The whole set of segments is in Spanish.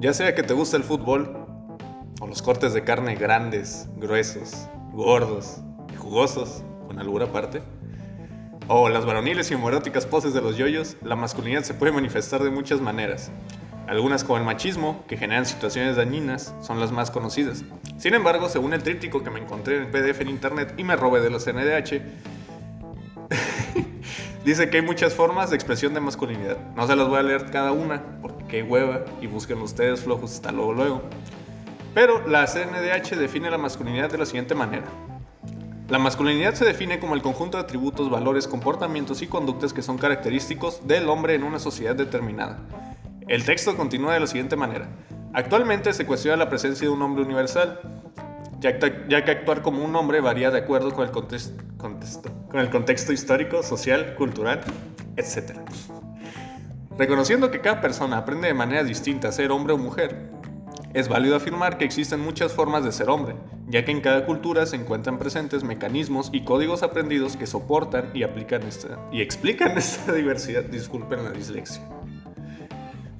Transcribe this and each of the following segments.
Ya sea que te guste el fútbol, o los cortes de carne grandes, gruesos, gordos y jugosos, con albura aparte, o las varoniles y homoeróticas poses de los yoyos, la masculinidad se puede manifestar de muchas maneras. Algunas como el machismo, que generan situaciones dañinas, son las más conocidas. Sin embargo, según el tríptico que me encontré en PDF en internet y me robé de los NDH, dice que hay muchas formas de expresión de masculinidad. No se las voy a leer cada una, porque qué hueva, y busquen ustedes flojos hasta luego luego. Pero la CNDH define la masculinidad de la siguiente manera. La masculinidad se define como el conjunto de atributos, valores, comportamientos y conductas que son característicos del hombre en una sociedad determinada. El texto continúa de la siguiente manera. Actualmente se cuestiona la presencia de un hombre universal, ya que, actuar como un hombre varía de acuerdo con el contexto, histórico, social, cultural, etc. Reconociendo que cada persona aprende de manera distinta a ser hombre o mujer, es válido afirmar que existen muchas formas de ser hombre, ya que en cada cultura se encuentran presentes mecanismos y códigos aprendidos que soportan y, aplican esta, y explican esta diversidad. Disculpen la dislexia.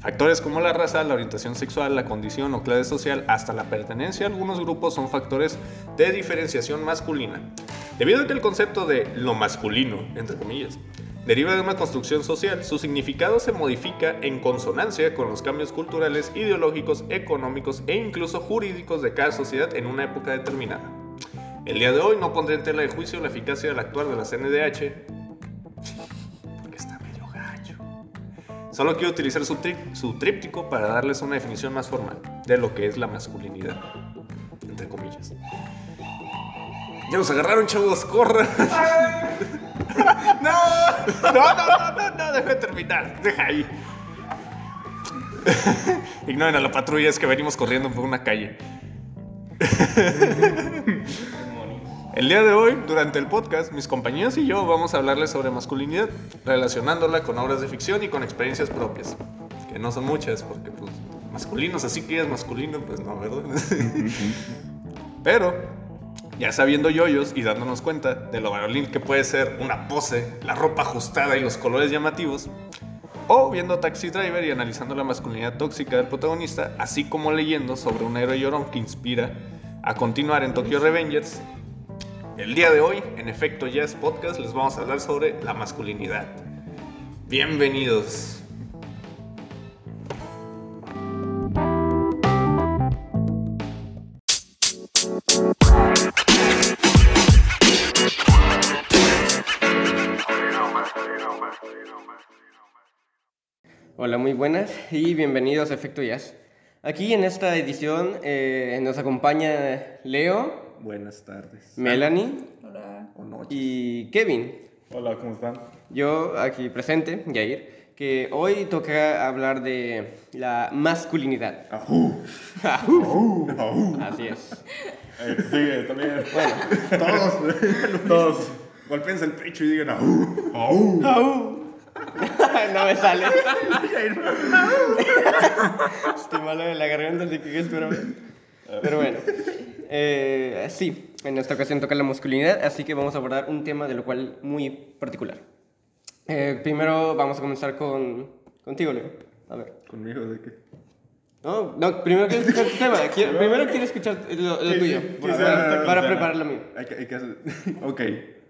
Factores como la raza, la orientación sexual, la condición o clase social, hasta la pertenencia a algunos grupos son factores de diferenciación masculina. Debido a que el concepto de lo masculino, entre comillas, deriva de una construcción social, su significado se modifica en consonancia con los cambios culturales, ideológicos, económicos e incluso jurídicos de cada sociedad en una época determinada. El día de hoy no pondré en tela de juicio la eficacia del actuar de la CNDH, Solo quiero utilizar su, su tríptico para darles una definición más formal de lo que es la masculinidad, entre comillas. Ya nos agarraron, chavos, corran. no, no, no, no, no, deja de terminar, deja ahí. Ignoren a la patrulla, es que venimos corriendo por una calle. El día de hoy, durante el podcast, mis compañeros y yo vamos a hablarles sobre masculinidad, relacionándola con obras de ficción y con experiencias propias. Que no son muchas, porque pues masculinos, así que es masculino, pues no, ¿verdad? Pero ya sabiendo yoyos y dándonos cuenta de lo varonil que puede ser una pose, la ropa ajustada y los colores llamativos, o viendo Taxi Driver y analizando la masculinidad tóxica del protagonista, así como leyendo sobre un héroe llorón que inspira a continuar en Tokyo Revengers. El día de hoy, en Efecto Jazz Podcast, les vamos a hablar sobre la masculinidad. Bienvenidos. Hola, muy buenas y bienvenidos a Efecto Jazz. Aquí en esta edición eh, nos acompaña Leo. Buenas tardes. Melanie. Hola. Y Kevin. Hola, ¿cómo están? Yo aquí presente, Jair, que hoy toca hablar de la masculinidad. Ajú. Ajú. Ajú. Así es. Eh, sigue, también. Bueno, Todos, todos. Golpéense el pecho y digan ajú. Ajú. no me sale. Estoy malo de la garganta, así que espérame. Pero bueno, eh, sí, en esta ocasión toca la masculinidad, así que vamos a abordar un tema de lo cual muy particular. Eh, primero vamos a comenzar con contigo, Leo. A ver. ¿Conmigo de qué? No, no, primero quiero escuchar tu tema. Quiero- primero quiero escuchar lo, lo tuyo, para, para- para preparar lo mío. Hay que, hay que hacer. Ok,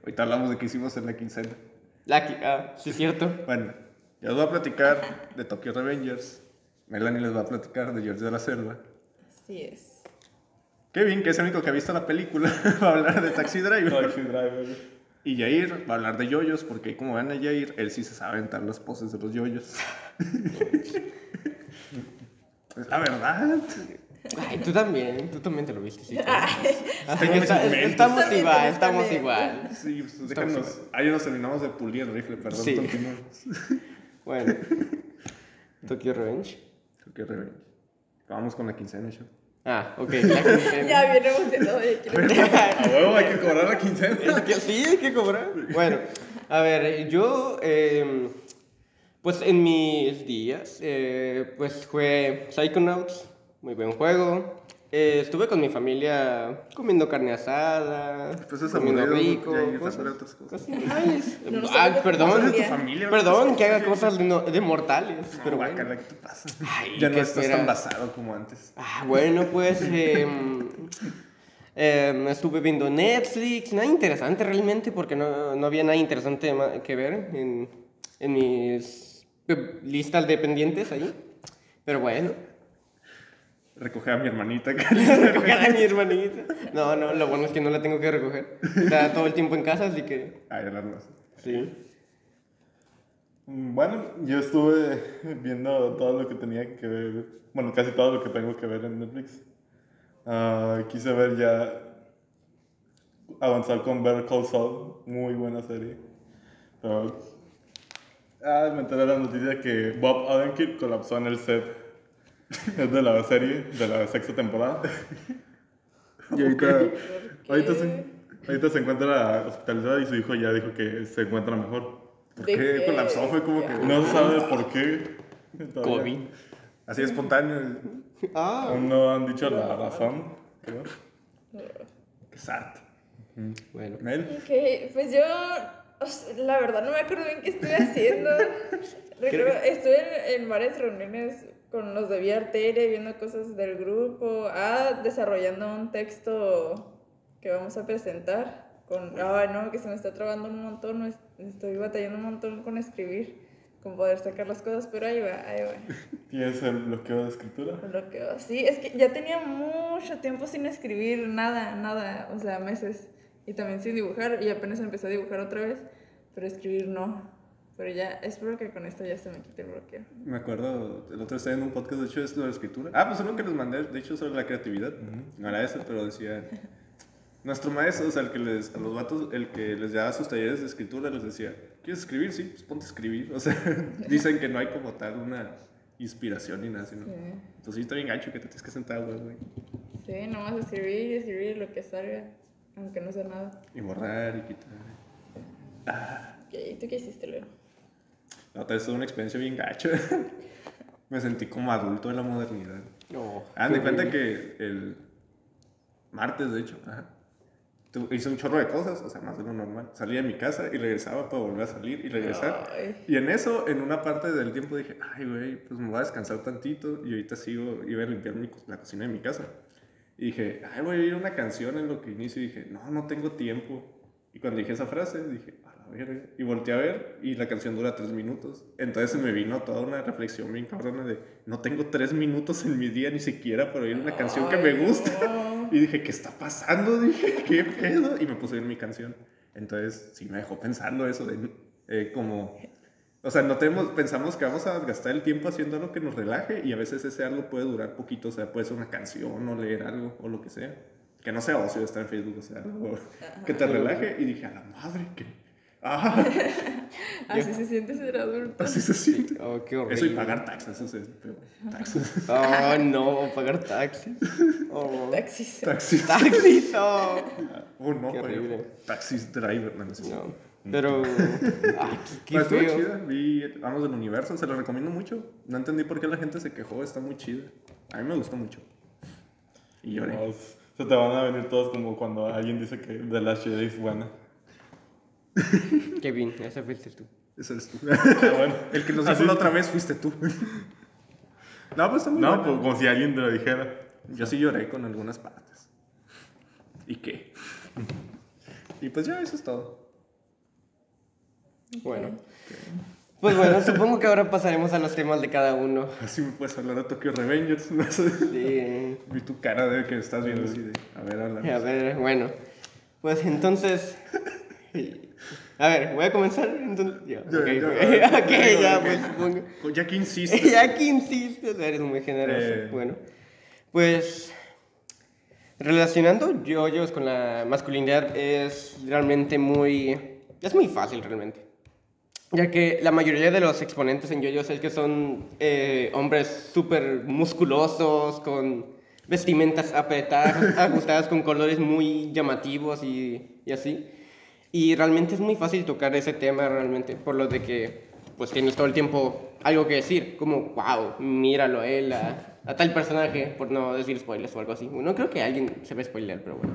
ahorita hablamos de qué hicimos en la quincena. Lucky, ah, sí, cierto. Bueno, yo os voy a platicar de Tokyo Revengers. Melanie les va a platicar de George de la Selva. Así es. Kevin, que es el único que ha visto la película, va a hablar de Taxi Driver. Taxi Driver. Y Jair va a hablar de yoyos, porque como ven a Jair, él sí se sabe aventar las poses de los yoyos. es la verdad. Ay, tú también, tú también te lo viste, sí. Está- estamos También igual, estamos igual. Sí, pues déjanos. Ahí nos terminamos de pulir el rifle, perdón. Sí. continuamos. Bueno, Tokyo Revenge. Tokyo Revenge. Vamos con la quincena, yo. Ah, ok. La quincena. Ya bien emocionado. Ya quiero A huevo, hay que cobrar la quincena. Es que sí, hay que cobrar. Bueno, a ver, yo, eh, pues en mis días, eh, pues jugué Psychonauts, muy buen juego. Eh, estuve con mi familia comiendo carne asada, Pues es comiendo aburrido, rico. cosas- otras cosas. cosas nice. No nos Ah, perdón, tu familia. perdón, ¿no? que haga cosas de, no- de mortales, Pero pero bueno. guácala, ¿qué te pasa? Ay, ya no ¿qué estás espera? tan basado como antes. Ah, bueno, pues em, em, estuve viendo Netflix, nada interesante realmente, porque no, no había nada interesante que ver en, en mis eh, listas de pendientes ahí. Pero bueno, Recoger a mi hermanita. recoger a mi hermanita. No, no, lo bueno es que no la tengo que recoger. Está todo el tiempo en casa, así que Ay, ya la sí. Mm, Bueno, yo estuve viendo todo lo que tenía que ver, bueno, casi todo lo que tengo que ver en Netflix. Ah, quise ver ya, avanzar con Better Call Saul, muy buena serie. Pero, ah, me enteré de la noticia que Bob Odenkirk colapsó en el set de la serie, de la sexta temporada. Y ahorita, ahorita, se, ahorita se encuentra hospitalizada y su hijo ya dijo que se encuentra mejor. ¿Por ¿De qué qué? colapsó? Fue como que. No se sabe por qué. todavía. COVID. Así espontáneo. Ah, Aún no han dicho la razón, creo. Qué sad. bueno. Mel. Ok, pues yo, la verdad no me acuerdo bien qué estuve haciendo. Recuerdo, estuve en, en varias reuniones con los de Vía Arteria, viendo cosas del grupo, ah, desarrollando un texto que vamos a presentar. Con, ay, no, que se me está trabando un montón, estoy batallando un montón con escribir, con poder sacar las cosas, pero ahí va, ahí va. ¿Tienes el bloqueo de escritura? Lo que, sí, es que ya tenía mucho tiempo sin escribir nada, nada, o sea, meses. Y también sin dibujar, y apenas empecé a dibujar otra vez, pero escribir no. Pero ya, espero que con esto ya se me quite el bloqueo. Me acuerdo, el otro día estaba en un podcast, de hecho, es lo de la escritura. Ah, pues uno que les mandé, de hecho, sobre la creatividad. No era eso, pero decía. Nuestro maestro, o sea, el que les, a los vatos, el que les daba sus talleres de escritura, les decía: ¿Quieres escribir? Sí, pues ponte a escribir. O sea, dicen que no hay como tal una inspiración ni nada, sino. Sí. Pues sí, está bien gancho que te tienes que sentar, güey. Sí, nomás escribir y escribir lo que salga, aunque no sea nada. Y borrar y quitar. ¿Y tú qué hiciste, Leo? La otra vez tuve una experiencia bien gacha. Me sentí como adulto de la modernidad. No. Hagan de cuenta que el martes, de hecho, ajá, hice un chorro de cosas, o sea, más de lo normal. Salía de mi casa y regresaba para volver a salir y regresar. Ay. Y en eso, en una parte del tiempo dije, ay, güey, pues me voy a descansar tantito y ahorita sigo, iba a limpiar mi la cocina de mi casa. Y dije, ay, voy a oír una canción en lo que inicio. Y dije, no, no tengo tiempo. Y cuando dije esa frase, dije, verga. Y volteé a ver y la canción dura tres minutos. Entonces se me vino toda una reflexión bien cabrona de, no tengo tres minutos en mi día ni siquiera para oír una canción que me gusta. no. Y dije, ¿qué está pasando? Dije, ¿qué pedo? Y me puse a oír mi canción. Entonces, sí me dejó pensando eso de eh, como... O sea, no tenemos, pensamos que vamos a gastar el tiempo haciendo algo que nos relaje y a veces ese algo puede durar poquito, o sea, puede ser una canción o leer algo o lo que sea. Que no sea ocio estar en Facebook, o sea, algo que te relaje y dije, a la madre, que... Ah, Así se siente ser adulto. así se siente. Oh, qué horrible. Eso y pagar taxes, eso es. Taxes. Oh, no, pagar taxis. Oh. Taxis. Taxis. Taxis, oh. Oh, no, Qué pero- horrible. Taxis driver, no, no sé. No. Pero. Ay, qué, Pues qué feo. chida, vi Vamos del Universo, se lo recomiendo mucho. No entendí por qué la gente se quejó, está muy chida. A mí me gustó mucho. Y lloré. No, se te van a venir todos como cuando alguien dice que The Last Jedi es buena. Kevin, ese fuiste tú. Ese eres tú. Ah, bueno. El que nos dijo Así- la otra vez fuiste tú. no, pues está muy No, buena. pues, como si alguien te lo dijera. Yo sí lloré con algunas partes. ¿Y qué? y pues ya, eso es todo. Bueno. Pues bueno, supongo que ahora pasaremos a los temas de cada uno. Así me puedes hablar de Tokyo Revengers. No. De- Vi tu cara de que estás viendo así de. A ver, habla. A ver, bueno. Pues entonces. A ver, voy a comenzar. Entonces, ya, Ya, ok, ya, ok, ya, pues supongo. Ya que insistes. ya que insistes, eres muy generoso. Eh. Bueno, pues relacionando yoyos con la masculinidad es realmente muy... es muy fácil realmente. Ya que la mayoría de los exponentes en yoyos es que son eh, hombres súper musculosos, con vestimentas apretadas, ajustadas con colores muy llamativos y, y así. Y realmente es muy fácil tocar ese tema realmente, por lo de que pues tienes todo el tiempo algo que decir, como, wow, míralo él, a, a tal personaje, por no decir spoilers o algo así. No creo que alguien sepa spoiler, pero bueno.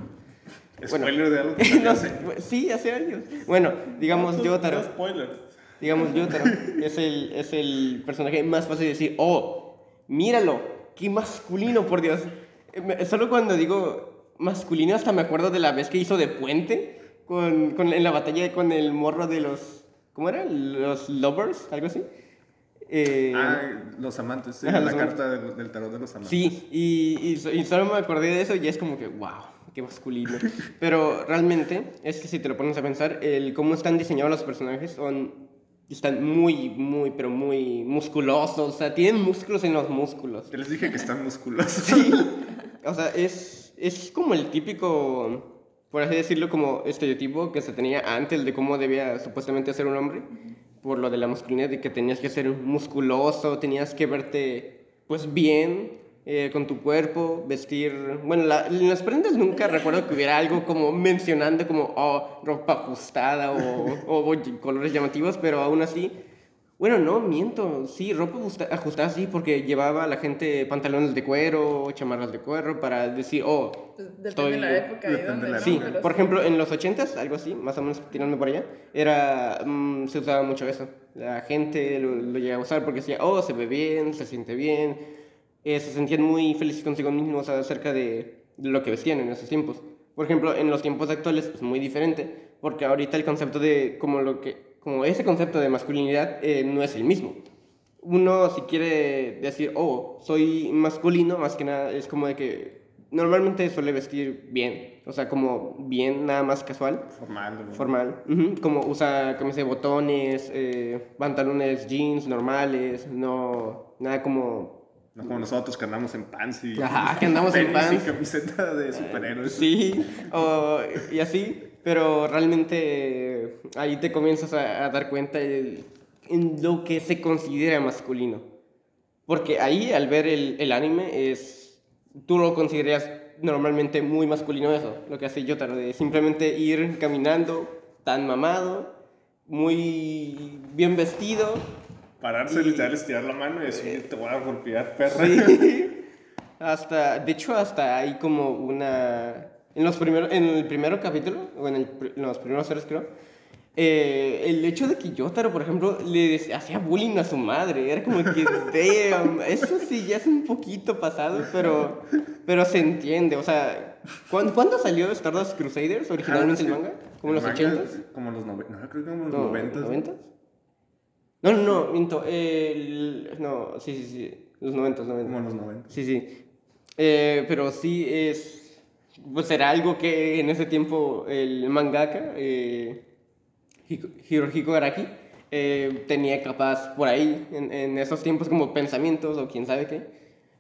Bueno. Spoiler de algo que No sé, sé. sí, hace años. Bueno, digamos, No, Yotaro. no spoilers. Digamos, Yotaro es el, es el personaje más fácil de decir, oh, míralo, qué masculino, por Dios. Eh, Solo cuando digo masculino, hasta me acuerdo de la vez que hizo de puente con, con- en la batalla con el morro de los. ¿Cómo era? Los lovers, algo así. Eh, Ah, los amantes, sí, Ajá, la carta del, del tarot de los amantes. Sí, y, y y solo me acordé de eso y es como que, wow, qué masculino. Pero realmente, es que si te lo pones a pensar, el cómo están diseñados los personajes son, están muy, muy, pero muy musculosos. O sea, tienen músculos en los músculos. Yo les dije que están musculosos. Sí. O sea, es, es como el típico, por así decirlo, como estereotipo que se tenía antes de cómo debía supuestamente ser un hombre, por lo de la masculinidad, de que tenías que ser musculoso, tenías que verte, pues, bien eh, con tu cuerpo, vestir... Bueno, en las prendas nunca recuerdo que hubiera algo como mencionando como, oh, ropa ajustada o, o colores llamativos, pero aún así... Bueno, no, miento. Sí, ropa ajusta- ajustada sí, porque llevaba a la gente pantalones de cuero, chamarras de cuero para decir, oh, Pues depende estoy... de la época y Depende dónde, de la ¿no? Sí, por ejemplo, en los 80s, algo así, más o menos tirando por allá, era, mm, se usaba mucho eso. La gente lo, lo llegaba a usar porque decía, oh, se ve bien, se siente bien, eh, se sentían muy felices consigo mismos acerca de, de lo que vestían en esos tiempos. Por ejemplo, en los tiempos actuales es muy diferente, porque ahorita el concepto de, como lo que, como ese concepto de masculinidad eh, no es el mismo. Uno si quiere decir, oh, soy masculino, más que nada es como de que normalmente suele vestir bien, o sea, como bien, nada más casual, Formal. formal, como usa camisa de botones, eh, pantalones jeans normales, no, nada como, No como nosotros que andamos en pants y. Ajá, que andamos en tenis y pants. camiseta de superhéroes. sí, o- y así, pero realmente ahí te comienzas a, a dar cuenta el- en lo que se considera masculino. Porque ahí, al ver el, el anime, es, tú lo consideras normalmente muy masculino eso, lo que hace Yotaro, de simplemente ir caminando tan mamado, muy bien vestido. Pararse, Y- literal, estirar la mano y decir, te voy a golpear, perra. Sí. Hasta, de hecho, hasta hay como una... En, los primeros, en el primer capítulo, o en, el en los primeros tres creo, eh, el hecho de que Yotaro, por ejemplo, le hacía bullying a su madre, era como que, damn, eso sí ya es un poquito pasado, pero, pero se entiende, o sea, ¿cuándo, ¿cuándo salió Stardust Crusaders originalmente el manga? ¿Como en los El manga, 80s? Como los 90. No, creo que como en los No, 90. ¿90s? No, no, no, miento, el... No, sí, sí, sí, los 90s, 90 Como en los 90. Sí, sí. Eh, pero sí es. Pues era algo que en ese tiempo el mangaka, eh, Hiko- Hirohiko Araki, eh, tenía capaz por ahí, en, en esos tiempos, como pensamientos o quién sabe qué.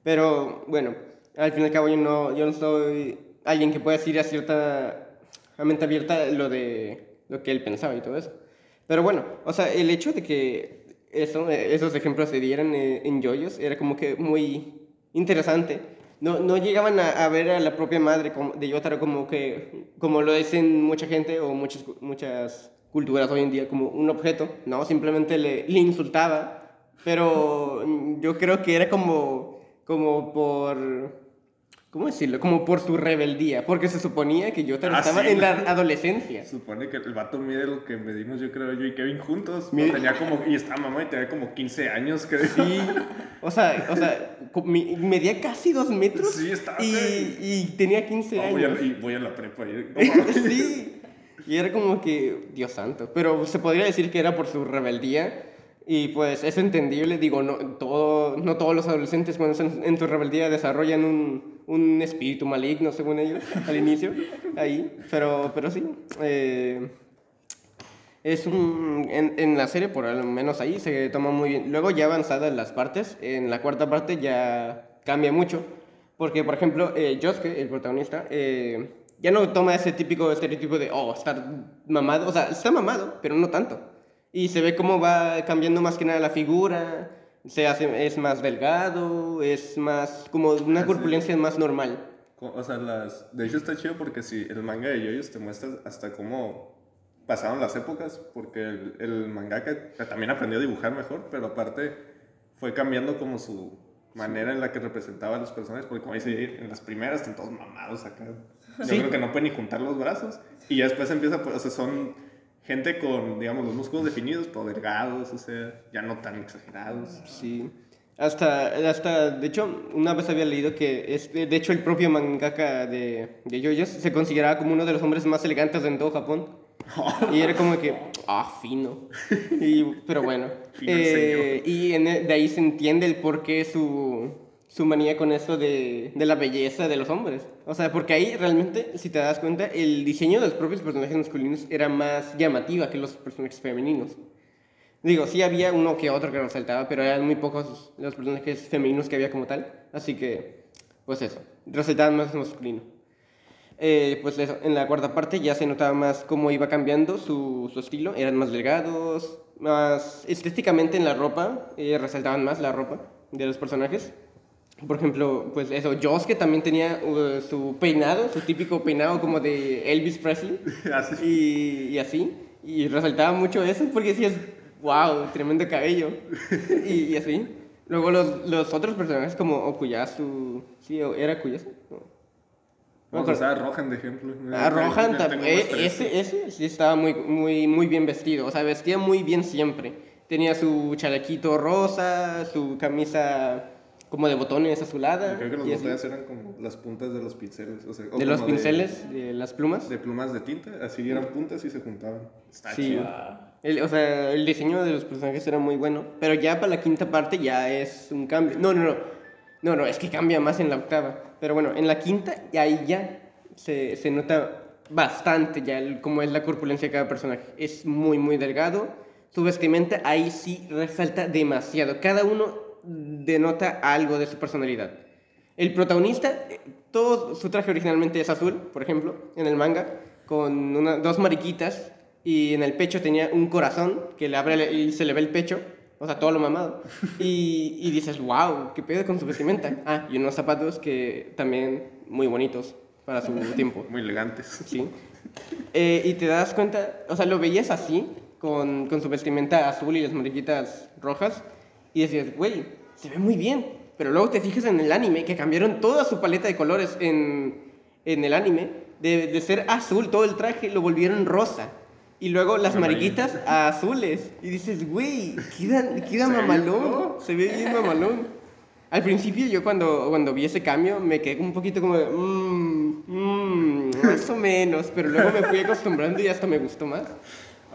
Pero bueno, al fin y al cabo yo no, yo no soy alguien que pueda decir a cierta a mente abierta lo de lo que él pensaba y todo eso. Pero bueno, o sea, el hecho de que eso, esos ejemplos se dieran eh, en yoyos era como que muy interesante. No, no llegaban a, a ver a la propia madre de Yotaro como que, como lo dicen mucha gente o muchas, muchas culturas hoy en día, como un objeto. No, simplemente le, le insultaba. Pero yo creo que era como, como por, ¿cómo decirlo? Como por su rebeldía. Porque se suponía que Yotaro Ah, estaba sí. en la adolescencia. Supone que el vato mide lo que medimos, yo creo, yo y Kevin juntos. Tenía como, y estaba mamá y tenía como 15 años, creo. Sí, o sea, o sea, medía casi dos metros Sí, estaba y, y tenía 15 No, voy, años. a, y voy a la prepa. y- no sí, y era como que, Dios santo, pero se podría decir que era por su rebeldía y pues es entendible, digo, no, todo, no todos los adolescentes cuando están en su rebeldía desarrollan un, un espíritu maligno, según ellos, al inicio, ahí, pero, pero sí. eh, es un. En, en la serie, por lo menos ahí, se toma muy bien. Luego, ya avanzadas las partes, en la cuarta parte ya cambia mucho. Porque, por ejemplo, eh, Josuke, el protagonista, eh, ya no toma ese típico estereotipo de, oh, estar mamado. O sea, está mamado, pero no tanto. Y se ve cómo va cambiando más que nada la figura. Se hace, es más delgado, es más. como una Así. corpulencia más normal. O sea, las... de hecho está chido porque si el manga de Yoyos te muestra hasta cómo pasaron las épocas, porque el, el mangaka también aprendió a dibujar mejor, pero aparte fue cambiando como su manera en la que representaba a los personajes, porque como dice en las primeras están todos mamados acá. Yo Sí. creo que no pueden ni juntar los brazos, y ya después empieza, pues, o sea, son gente con, digamos, los músculos definidos, pero delgados, o sea, ya no tan exagerados. Sí. Hasta, hasta, de hecho, una vez había leído que, es, de hecho, el propio mangaka de, de JoJo's se consideraba como uno de los hombres más elegantes en todo Japón. Y era como que, ah, fino. Y, pero bueno. Eh, y en e- de ahí se entiende el por qué su, su manía con eso de, de la belleza de los hombres. O sea, porque ahí realmente, si te das cuenta, el diseño de los propios personajes masculinos era más llamativa que los personajes femeninos. Digo, sí había uno que otro que resaltaba, pero eran muy pocos los personajes femeninos que había como tal. Así que, pues eso, resaltaban más masculino. Eh, pues eso, en la cuarta parte ya se notaba más cómo iba cambiando su, su estilo. Eran más delgados, más estéticamente en la ropa, eh, resaltaban más la ropa de los personajes. Por ejemplo, pues eso, Josuke también tenía uh, su peinado, su típico peinado como de Elvis Presley Así. y, y así. Y resaltaba mucho eso porque decías, wow, tremendo cabello. y, y así. Luego los, los otros personajes como Okuyasu, ¿sí? o ¿Era Okuyasu? No. Vamos a usar a Rohan de ejemplo. Ah, Rohan Tengo tam- más eh, tres. ese, ese sí estaba muy, muy, muy bien vestido, o sea, vestía muy bien siempre. Tenía su chalequito rosa, su camisa como de botones azulada. Creo que los botellas eran como las puntas de los pinceles. O sea, o de los pinceles, de las plumas. De, plumas de tinta, así eran puntas y se juntaban. Está Sí. chido. El, o sea, el diseño de los personajes era muy bueno, pero ya para la quinta parte ya es un cambio. No, no, no. No, no, es que cambia más en la octava. Pero bueno, en la quinta, y ahí ya se, se nota bastante ya el- cómo es la corpulencia de cada personaje. Es muy, muy delgado. Su vestimenta ahí sí resalta demasiado. Cada uno denota algo de su personalidad. El protagonista, todo su traje originalmente es azul, por ejemplo, en el manga, con una- dos mariquitas y en el pecho tenía un corazón que le abre y se le ve el pecho, o sea, todo lo mamado. Y, y dices, wow, qué pedo con su vestimenta. Ah, y unos zapatos que también muy bonitos para su tiempo. Muy elegantes. Sí. Eh, y te das cuenta, o sea, lo veías así, con, con su vestimenta azul y las mariquitas rojas, y decías, güey, se ve muy bien. Pero luego te fijas en el anime, que cambiaron toda su paleta de colores en, en el anime, de, de ser azul todo el traje, lo volvieron rosa. Y luego las Amarillo. mariquitas a azules. Y dices, güey, queda, queda mamalón. Se ve bien mamalón. Al principio yo cuando, cuando vi ese cambio me quedé un poquito como de, mmm, mmm, más o menos, pero luego me fui acostumbrando y hasta me gustó más.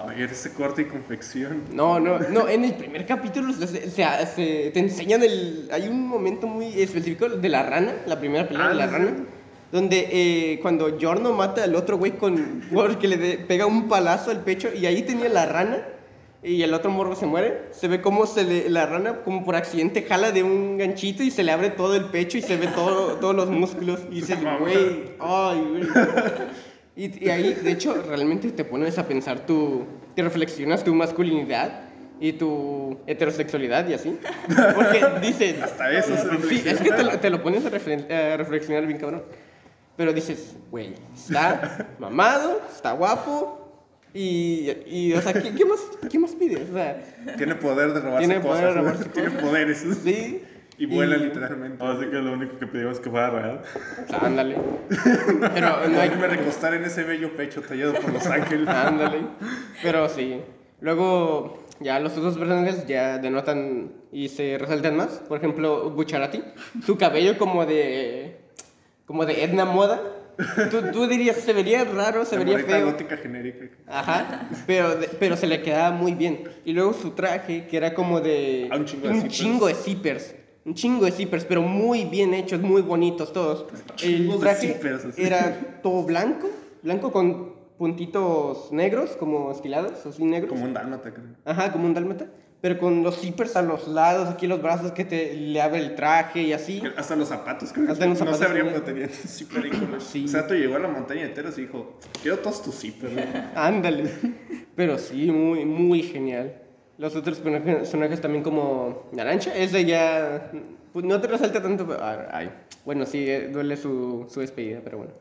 Ay, eres ese corte y confección. No, no, no, en el primer capítulo se, se- se- te enseñan el... Hay un momento muy específico de la rana, la primera pelea de la Ah, rana, donde eh, cuando Giorno mata al otro güey con... porque le de- pega un palazo al pecho y ahí tenía la rana y el otro morro se muere, se ve como se le, la rana como por accidente jala de un ganchito y se le abre todo el pecho y se ve todo, todos los músculos y dices, güey, ay, güey. Y, y ahí, de hecho, realmente te pones a pensar tu... Te reflexionas tu masculinidad y tu heterosexualidad y así. Porque dices... Hasta eso se Sí, es que te lo, te lo pones a, a reflexionar bien cabrón. Pero dices, güey, está mamado, está guapo y, y o sea, ¿qué, qué más, ¿qué más pides? O sea, Tiene poder de robarse Tiene poder de robarse Tiene poderes. sí. Y vuela literalmente. Ahora sí que lo único que pedimos es que fuera real. Ándale. Pero no hay... Poderme recostar en ese bello pecho tallado por los ángeles. Ándale. Pero sí. Luego, ya los otros personajes ya denotan y se resaltan más. Por ejemplo, Bucharati. Su cabello como de. como de Edna Moda. Tú, tú dirías, se vería raro, se La vería feo. gótica genérica. Ajá. Pero, pero se le quedaba muy bien. Y luego su traje, que era como de. Ah, un chingo de zippers. chingo de zippers. Un chingo de zippers, pero muy bien hechos, muy bonitos todos. El traje zippers, así. era todo blanco, blanco con puntitos negros, como estilados, así negros. Como un dálmata, creo. Ajá, como un dálmata. Pero con los zippers a los lados, aquí los brazos que te le abre el traje y así. Hasta los zapatos, creo. Hasta los no zapatos se abrían, también. pero tenían íconos. Sí. O sea, tú llegó a la montaña Teros y dijo: Quiero todos tus zippers. güey". Ándale. Pero sí, muy, muy genial. Los otros personajes también como Naranja, ese ya pues, no te resalta tanto, pero ay, ay. bueno, sí, eh, duele su, su despedida, pero bueno.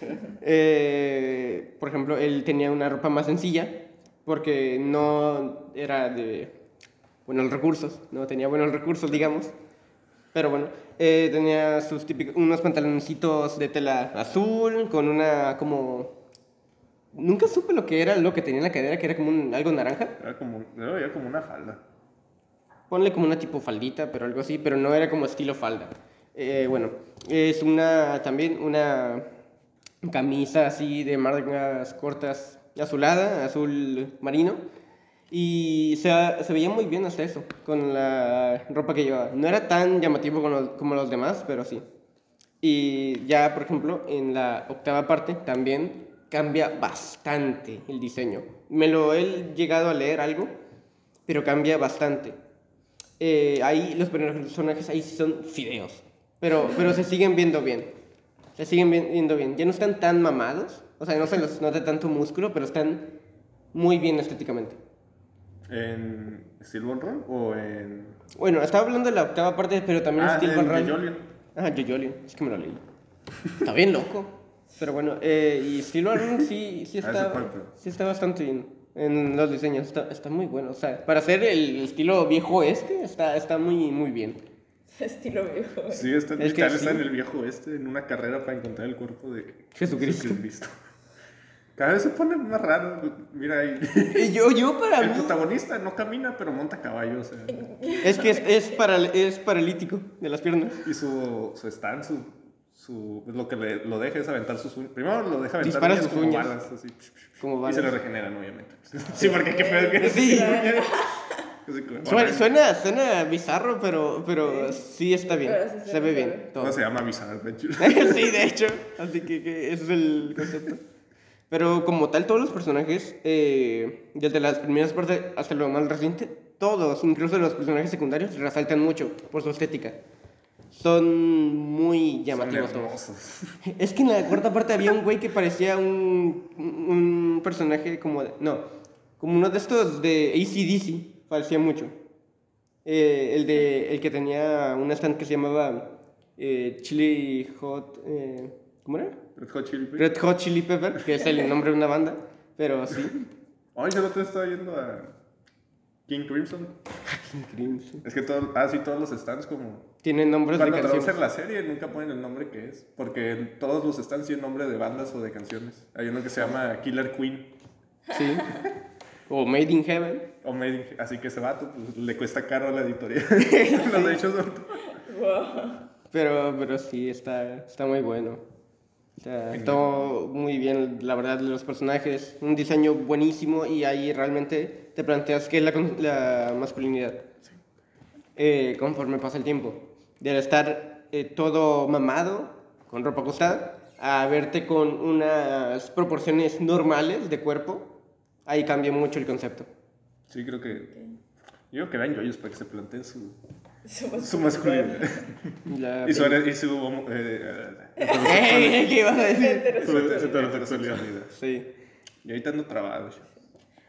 Eh, por ejemplo, él tenía una ropa más sencilla porque no era de buenos recursos, no tenía buenos recursos, digamos. Pero bueno, eh, tenía sus típicos, unos pantaloncitos de tela azul con una como... Nunca supe lo que era lo que tenía en la cadera, que era como un- algo naranja. Era como, era como una falda. Ponle como una tipo faldita, pero algo así, pero no era como estilo falda. Eh, bueno, es una también una camisa así de mangas cortas azulada, azul marino. Y se, se veía muy bien hasta eso, con la ropa que llevaba. No era tan llamativo como los, como los demás, pero sí. Y ya, por ejemplo, en la octava parte también cambia bastante el diseño. Me lo he llegado a leer algo, pero cambia bastante. Eh, ahí los personajes ahí son fideos, pero, pero se siguen viendo bien. Se siguen vi- viendo bien. Ya no están tan mamados, o sea, no se los nota tanto músculo, pero están muy bien estéticamente. ¿En Steel Run o en. Bueno, estaba hablando de la octava parte, pero también Ah, Steel Run. Ah, Jojolion, es que me lo leí. Está bien loco. Pero bueno, eh, y Steel Run sí, sí, está, sí está bastante bien en los diseños. Está, está muy bueno. O sea, para hacer el estilo viejo este, está, está muy, muy bien. Estilo viejo. Sí, está, Es que está sí. en el viejo este, en una carrera para encontrar el cuerpo de Jesucristo. Cada vez se pone más raro. Mira ahí. Y yo, yo para El mí... protagonista no camina, pero monta caballo, o sea. Es que es, es, paral- es paralítico de las piernas. Y su, su stand, su, su, pues lo que le, lo deja es aventar sus uñas. Primero lo deja aventar Dispara uñas sus como uñas. balas, así. Como Y se le regeneran, obviamente. Sí, porque qué feo que es. Sí. Suena, suena, suena bizarro, pero, pero sí está bien. Sí se se ve bien. bien. todo. No se llama Bizarre Adventure. sí, de hecho. Así que, que ese es el concepto. Pero como tal, todos los personajes, eh, desde las primeras partes hasta lo más reciente, todos, incluso los personajes secundarios, resaltan mucho por su estética. Son muy Son llamativos todos. hermosos. Es que en la cuarta parte había un güey que parecía un, un personaje como... de- no, como uno de estos de ACDC, parecía mucho. Eh, el, de, el que tenía un stand que se llamaba eh, Chili Hot... eh, ¿Cómo era? Red Hot Chili Peppers. Red Hot Chili Pepper, que es el nombre de una banda, pero sí. Ay, yo no te estaba yendo a King Crimson. Crimson. Es que todo, ah, sí, todos los stands como... Tienen nombres de Cuando traducen canciones. la serie nunca ponen el nombre que es, porque todos los stands tienen nombre de bandas o de canciones. Hay uno que se llama Killer Queen, Sí. O Made in Heaven. o Made in- así que ese vato pues, le cuesta caro a la editorial los derechos de. Wow. Pero, pero sí, está, está muy bueno. Está todo muy bien, la verdad, de los personajes. Un diseño buenísimo y ahí realmente te planteas qué es la, la masculinidad. Eh, conforme pasa el tiempo. De estar eh, todo mamado, con ropa ajustada, a verte con unas proporciones normales de cuerpo, ahí cambia mucho el concepto. Sí, creo que... Yo creo que vean yoyos para que se planteen su, su masculinidad. La- y su, y su homo- eh, eh. ¿Qué ibas a decir? su Heterosexualidad. Sí. Y ahorita ando trabado.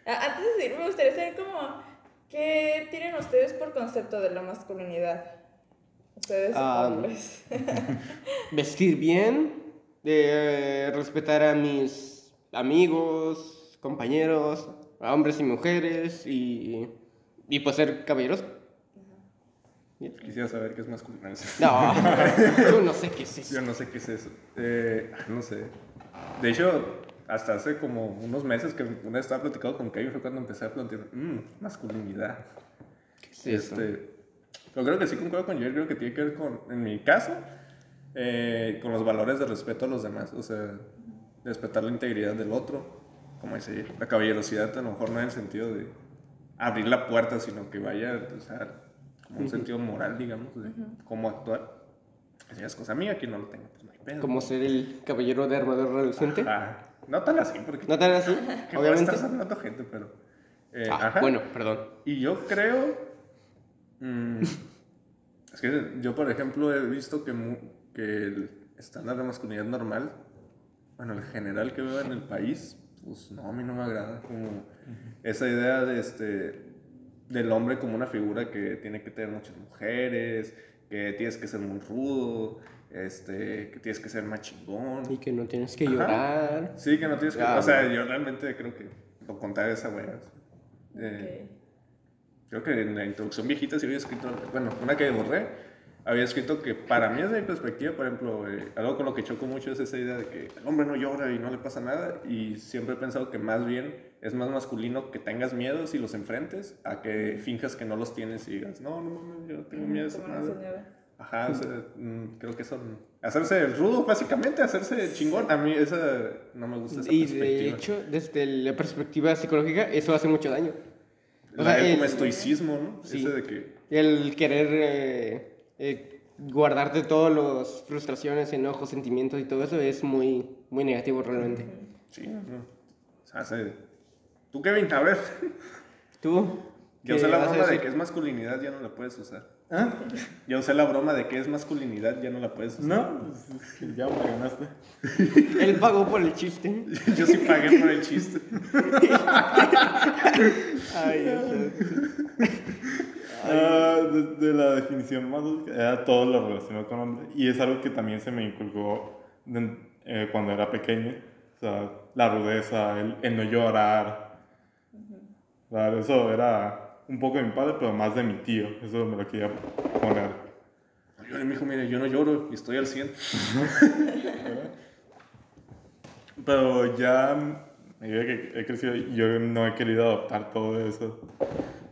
Ah, Antes de seguir, me gustaría saber como, ¿qué tienen ustedes por concepto de la masculinidad? Ustedes Ah, hombres. vestir bien, eh, respetar a mis amigos, compañeros, a hombres y mujeres y, y pues ser caballeros. Quisiera saber qué es masculinidad. No, yo no sé qué es eso. Yo no sé qué es eso. Eh, no sé. De hecho, hasta hace como unos meses que una vez estaba platicando con Kevin fue cuando empecé a plantear, mmm, masculinidad. ¿Qué es eso? Pero creo que sí concuerdo con Jerry, creo que tiene que ver con, en mi caso, eh, con los valores de respeto a los demás. O sea, respetar la integridad del otro. Como dice, la caballerosidad a lo mejor no en el sentido de abrir la puerta, sino que vaya, o sea, como un sentido moral, digamos, de cómo actuar. Así es cosa mía, que no lo tengo, pues no hay pedo. Como ser el caballero de armadura reluciente. Ah, no tan así, porque No tan así, que obviamente. estás hablando gente, pero... eh, Ah, ajá. bueno, perdón. Y yo creo. Mm, es que yo, por ejemplo, he visto que, que el estándar de masculinidad normal, bueno, el general que veo en el país, pues no, a mí no me agrada. Como esa idea de este, del hombre como una figura que tiene que tener muchas mujeres, que tienes que ser muy rudo, este, que tienes que ser más chingón. Y que no tienes que Ajá. llorar. Sí, que no tienes que... Ya, o sea, yo realmente creo que lo contrario esa wea. Eh, Creo que en la introducción viejita sí había escrito, bueno, una que borré, había escrito que para mí desde mi perspectiva, por ejemplo, eh, algo con lo que choco mucho es esa idea de que el hombre no llora y no le pasa nada y siempre he pensado que más bien es más masculino que tengas miedos y los enfrentes a que finjas que no los tienes y digas, no, no mames, yo no tengo miedo. Como nada". Ajá, o sea, mm, creo que son... Hacerse el rudo, básicamente, hacerse chingón. A mí esa no me gusta esa Y perspectiva. de hecho, desde la perspectiva psicológica, eso hace mucho daño. O sea, el el- como estoicismo, ¿no? Sí. Ese de que... El querer eh, eh, guardarte todas las frustraciones, enojos, sentimientos y todo eso es muy, muy negativo realmente. Sí, no. O sea, hace... Tú, Kevin, a ver. ¿Tú? Qué usé la vas a broma de que es masculinidad, ya no la puedes usar. ¿Ah? Ya usé la broma de que es masculinidad, ya no la puedes usar. No, ya me ganaste. Él pagó por el chiste. Yo sí pagué por el chiste. Ay. Ah, desde la definición más era todo lo relacionado con hombre. Y es algo que también se me inculcó de- eh, cuando era pequeño. O sea, la rudeza, el, el no llorar. Claro, eso era un poco de mi padre, pero más de mi tío. Eso me lo quería poner. No llore, mijo, mire, yo no lloro y estoy al 100. Pero ya, a medida que he crecido, yo no he querido adoptar todo eso.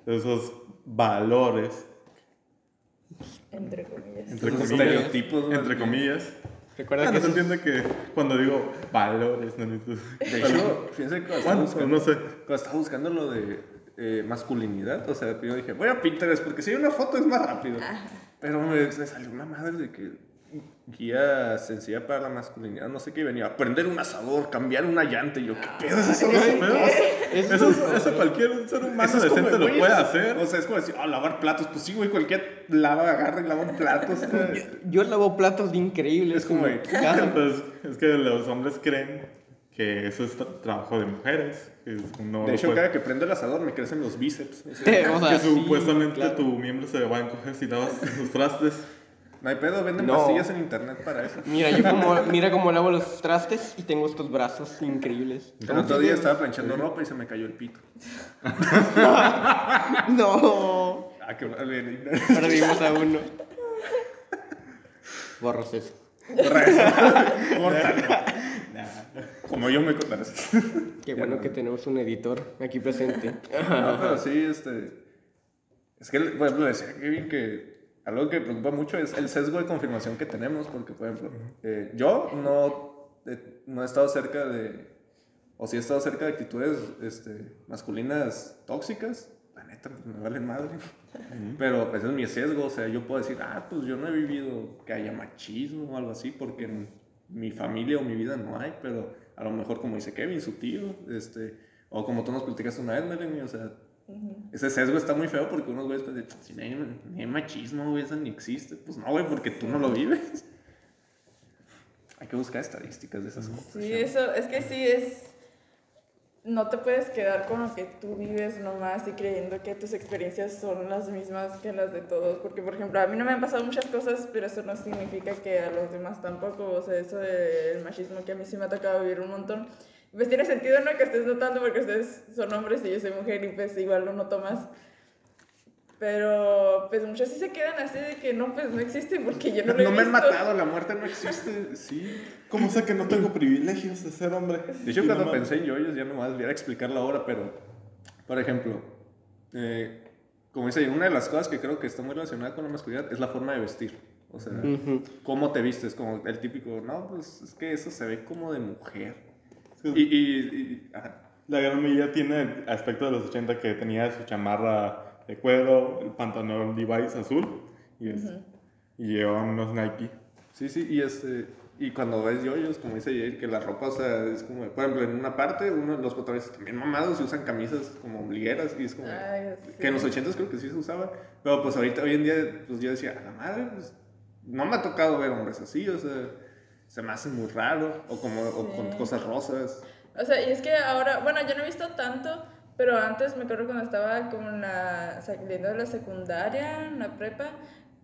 Esos valores, Entre comillas. entre comillas. estereotipos, ¿no? Entre comillas. Recuerda Ah, que no se entiende que cuando digo valores, no necesito. De hecho, fíjense que cuando sé. cuando estaba buscando lo de eh, masculinidad, o sea, yo dije, voy a Pinterest porque si hay una foto es más rápido. Pero me, me salió una madre de que guía sencilla para la masculinidad, no sé qué, venía aprender un asador, cambiar una llanta, y yo, ¿qué pedo es eso? ¿Qué pedo? Eso- Eso, eso cualquier ser humano Eso es como, decente lo güey, puede eso- hacer. O sea, es como decir, ah, lavar platos. Pues sí, güey, cualquier lava, agarra y lava un plato. o sea, Yo lavo platos increíbles. Es como de- casa. Pues, es que los hombres creen que eso es tra- trabajo de mujeres. Que es- no de hecho, puede- cada que prendo el asador me crecen los bíceps. o sea, O sea, que sí, supuestamente claro. tu miembro se va a encoger si lavas tus trastes. no hay pedo, venden No. pastillas en internet para eso. Mira, yo como, mira cómo lavo los trastes y tengo estos brazos increíbles. El otro día estaba planchando ropa y se me cayó el pito. No. Ah, qué vale. Perdimos a uno. Borros eso. Borra eso. Como yo me contarás. Qué bueno que tenemos un editor aquí presente. No, pero sí, este. Es que, por ejemplo, decía Kevin que algo que preocupa mucho es el sesgo de confirmación que tenemos, porque, por ejemplo, eh, yo no, eh, no he estado cerca de. O sí he estado cerca de actitudes este, masculinas tóxicas. La neta, pues me valen madre. Pero pues, ese es mi sesgo, o sea, yo puedo decir, ah, pues yo no he vivido que haya machismo o algo así, porque en mi familia o mi vida no hay, pero a lo mejor, como dice Kevin, su tío, este, o como tú nos platicaste una vez, Melanie, o sea, ese sesgo está muy feo porque unos güeyes dicen, si no hay, ni hay machismo, güey, eso ni existe. Pues no, güey, porque tú no lo vives. Hay que buscar estadísticas de esas cosas. Sí, eso, es que sí es. No te puedes quedar con lo que tú vives nomás y creyendo que tus experiencias son las mismas que las de todos. Porque, por ejemplo, a mí no me han pasado muchas cosas, pero eso no significa que a los demás tampoco. O sea, eso del machismo que a mí sí me ha tocado vivir un montón. Pues tiene sentido, ¿no? Que estés notando porque ustedes son hombres y yo soy mujer y pues igual lo noto más. Pero pues muchos sí se quedan así de que no, pues no existe porque yo no lo he No me han visto. matado, la muerte no existe, sí. ¿Cómo sé que no tengo privilegios de ser hombre? De hecho, cuando nomás- pensé en yoyos, ya nomás voy a explicarlo ahora, pero, por ejemplo, eh, como dice, una de las cosas que creo que está muy relacionada con la masculinidad es la forma de vestir. O sea, Ujú. cómo te vistes, como el típico, no, pues es que eso se ve como de mujer. Sí. Y, y, y- ajá. La gran mayoría tiene el aspecto de los 80 que tenía su chamarra de cuero, el pantalón Levi's azul y, es- y llevaban unos Nike. Sí, sí, y, este, y cuando ves yoyos, como dice Jair, que la ropa, o sea, es como, por ejemplo, en una parte, uno de los protagonistas también mamados y usan camisas como ombligueras y es como... Ay, Que en los sí. 80 creo que sí se usaba, pero pues ahorita, hoy en día, pues yo decía, a la madre, pues no me ha tocado ver hombres así, o sea, se me hace muy raro, o como o con Sí. cosas rosas. O sea, y es que ahora, bueno, yo no he visto tanto, pero antes me acuerdo cuando estaba como la, saliendo de la secundaria, en la prepa,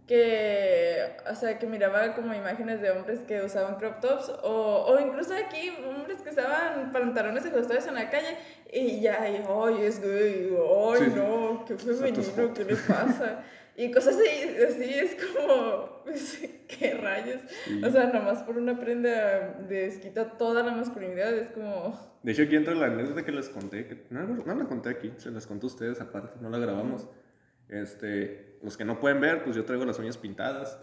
que, o sea, que miraba como imágenes de hombres que usaban crop tops o, o incluso aquí hombres que usaban pantalones ajustados en la calle y ya, y, ay, es gay, ay, Sí, sí. no, qué femenino. ¿qué le pasa? Y cosas así, así es como, pues, qué rayos. O sea, nomás por una prenda desquita toda la masculinidad, es como... De hecho, aquí entra la anécdota que les conté. Que, no, no la conté aquí, se las conté a ustedes aparte, no la grabamos. Este, los que no pueden ver, pues yo traigo las uñas pintadas.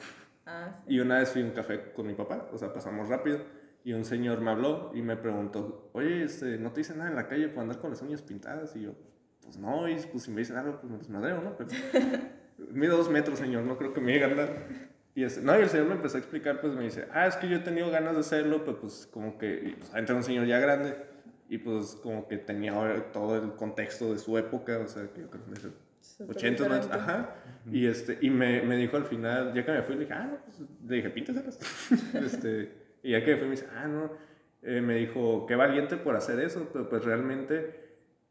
Ah, sí. Y una vez fui a un café con mi papá, o sea, pasamos rápido. Y un señor me habló y me preguntó, oye, este, ¿no te dicen nada en la calle por andar con las uñas pintadas? Y yo, pues no, y pues si me dicen algo, pues me desmadreo, ¿no? Pero, mido dos metros, señor, no creo que me llegue a andar. Y este, no, y el señor me empezó a explicar, pues me dice, ah, es que yo he tenido ganas de hacerlo, pero pues como que, y, pues entra un señor ya grande y pues como que tenía todo el contexto de su época, o sea, que yo creo que 80, ¿no? diferente. ajá. Y, este, y me, me dijo al final, ya que me fui, le dije, ah, no, pues, le dije, píntaselas. este, y ya que me fui, me dice, ah, no. Eh, me dijo, qué valiente por hacer eso, pero pues realmente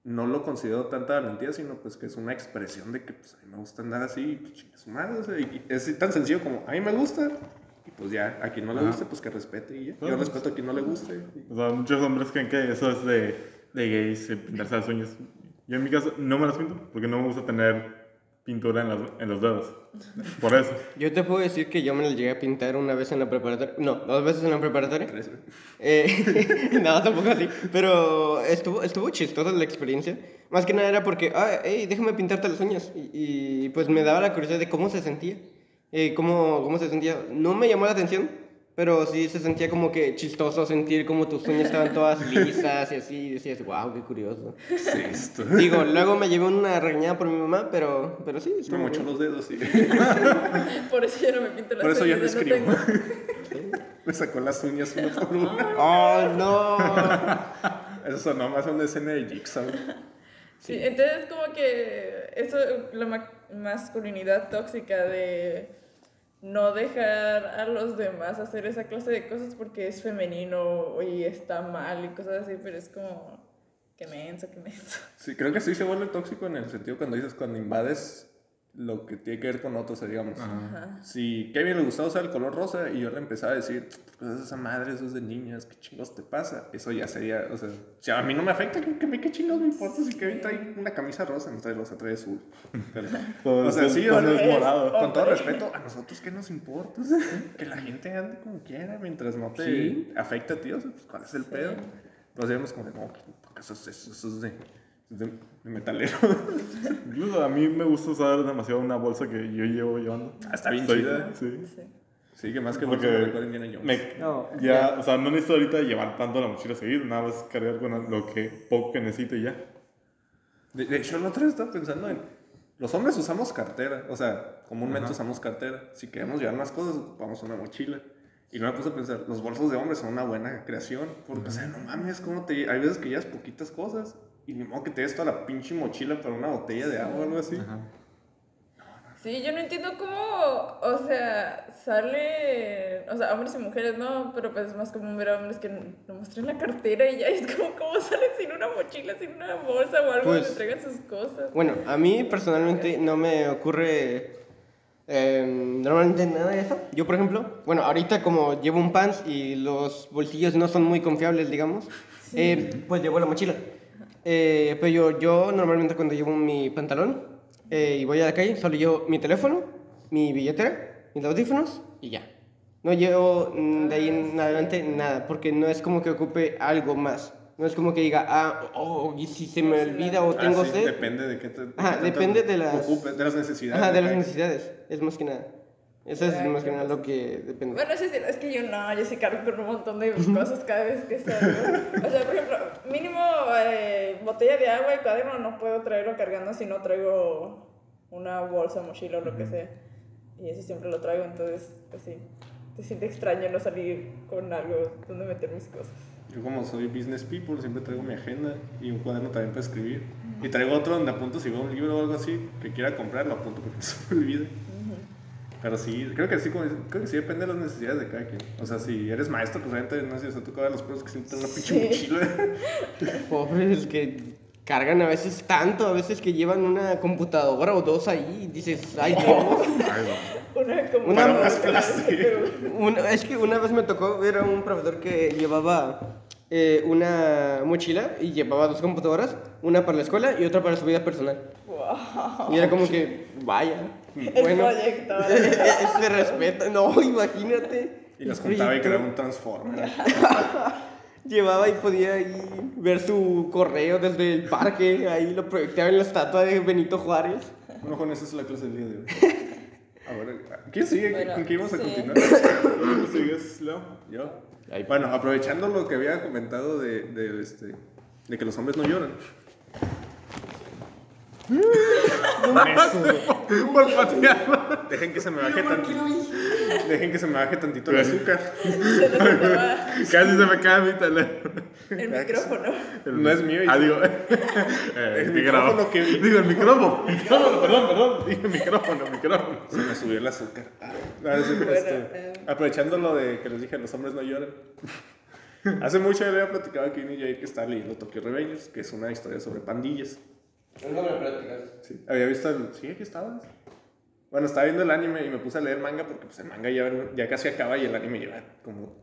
no lo considero tanta valentía, sino pues que es una expresión de que pues a mí me gusta andar así, y pues madre, o sea, y es tan sencillo como, a mí me gusta, y pues ya, a quien no le Ajá. guste, pues que respete, y ya. Pues, Yo respeto a quien no le guste. y- O sea, muchos hombres creen que eso es de, de gays, pintarse las uñas. Yo en mi caso no me las pinto porque no me gusta tener pintura en, las- en los dedos. Por eso. Yo te puedo decir que yo me las llegué a pintar una vez en la preparatoria. No, dos veces en la preparatoria. Tres. Eh, no, tampoco así. Pero estuvo, estuvo chistosa la experiencia. Más que nada era porque, ah, hey, déjame pintarte las uñas. Y, y, pues me daba la curiosidad de cómo se sentía. Eh, cómo, cómo se sentía. No me llamó la atención, pero sí se sentía como que chistoso sentir como tus uñas estaban todas lisas y así. Y decías, wow, qué curioso. Digo, luego me llevé una regañada por mi mamá, pero, pero sí. Me mochó los dedos y Por eso ya no me pinto las por eso ya no uñas, escribo. me sacó las uñas uno por uno. ¡Oh, no! Eso sonó más a una escena de Jigsaw. Sí, entonces como que eso, la ma- masculinidad tóxica de no dejar a los demás hacer esa clase de cosas porque es femenino y está mal y cosas así, pero es como que menso, que menso. Sí, creo que sí se vuelve tóxico en el sentido cuando dices cuando invades lo que tiene que ver con otros, digamos. Ajá. Si Kevin le gustaba usar el color rosa y yo le empezaba a decir, pues es esa madre, eso es de niñas, ¿qué chingos te pasa? Eso ya sería, o sea, si a mí no me afecta, que, que, qué chingos me importa si Kevin trae una camisa rosa, no trae rosa, trae azul. Pero, o sea, sí, o sea, es morado. con todo respeto, a nosotros qué nos importa, que la gente ande como quiera mientras no te Sí. afecte a ti, o sea, pues cuál es el pedo. Nos decimos como de, no, porque eso es, eso, eso es de, de, de metalero. Incluso a mí me gusta usar demasiado una bolsa que yo llevo llevando. Ah, está bien Soy- chida. Sí. Sí. Sí, que más que Porque bolsa me a. Me, No, ya, o sea, no necesito ahorita llevar tanto la mochila seguido, nada más cargar con lo que poco que necesito y ya. De, de hecho, la otra vez estaba pensando en. Los hombres usamos cartera, o sea, comúnmente Ajá. usamos cartera. Si queremos llevar más cosas, vamos a una mochila. Y no me puse a pensar, los bolsos de hombres son una buena creación. Porque, o sea, no mames, como te. Hay veces que llevas poquitas cosas. Y ni modo que te des toda la pinche mochila para una botella de agua o algo así. Ajá. Sí, yo no entiendo cómo, o sea, sale, o sea, hombres y mujeres, no, pero pues es más común ver a hombres que no muestran la cartera y ya es como, ¿cómo salen sin una mochila, sin una bolsa o algo Pues, donde traigan sus cosas? Bueno, a mí personalmente no me ocurre eh, normalmente nada de eso. Yo, por ejemplo, bueno, ahorita como llevo un pants y los bolsillos no son muy confiables, digamos, eh, pues llevo la mochila. Eh, pero yo, yo normalmente cuando llevo mi pantalón eh, y voy a la calle, solo llevo mi teléfono, mi billetera, mis audífonos y ya. No llevo de ahí en adelante nada, porque no es como que ocupe algo más. No es como que diga, ah, oh, y si se me olvida o Ah, tengo sí, sed. Depende de qué te. de Ajá, qué depende de las- ocupe- de las necesidades. Ajá, de las necesidades. Es más que nada. Eso es más que nada lo que depende. Bueno, sí, sí, es que yo no, yo sí cargo con un montón de cosas cada vez que salgo. O sea, por ejemplo, mínimo eh, botella de agua y cuaderno no puedo traerlo cargando si no traigo una bolsa, mochila o lo que sea. Y eso siempre lo traigo, entonces, pues sí, te siente extraño no salir con algo donde meter mis cosas. Yo como soy business people, siempre traigo mi agenda y un cuaderno también para escribir. Y traigo otro donde apunto si veo un libro o algo así que quiera comprar, lo apunto porque no se me olvide. Pero sí, creo que sí, creo que sí depende de las necesidades de cada quien. O sea, si eres maestro, pues obviamente no sé si se toca a los perros que sienten una pinche Sí. mochila. Pobre, es que cargan a veces tanto, a veces que llevan una computadora o dos ahí y dices, ay Dios. Una pero- Una- es que una vez me tocó ver a un profesor que llevaba eh, una mochila y llevaba dos computadoras, una para la escuela y otra para su vida personal. Wow. Y era como que, vaya, El bueno, proyecto. se respeta, no, imagínate. Y las El juntaba y creaba un transformer. Llevaba y podía ahí ver su correo desde el parque, ahí lo proyectaba en la estatua de Benito Juárez. Bueno, con esa es la clase del día de hoy. A ver, ¿quién sigue? Bueno, ¿Con qué íbamos a continuar? ¿Tú sigues, Leo? Yo. Ahí. Bueno, aprovechando lo que había comentado de, de, este, de que los hombres no lloran. Por patear. Dejen que se me baje tantito. Dejen que se me baje tantito el azúcar. Casi se me cae mi teléfono. El micrófono. No es mío. Ah, digo. eh, El micrófono que vi. Digo, el micrófono. Micrófono, perdón, perdón. Digo, micrófono, micrófono. Se me subió el azúcar. Ah, no, es- este, eh. aprovechando lo de que les dije, los hombres no lloran. Hace mucho le había platicado a Kim y Jay que estaba leyendo Tokyo Revengers, que es una historia sobre pandillas. Sí, había visto el... Sí, aquí estabas. Bueno, estaba viendo el anime y me puse a leer manga porque pues, el manga ya, ya casi acaba y el anime lleva como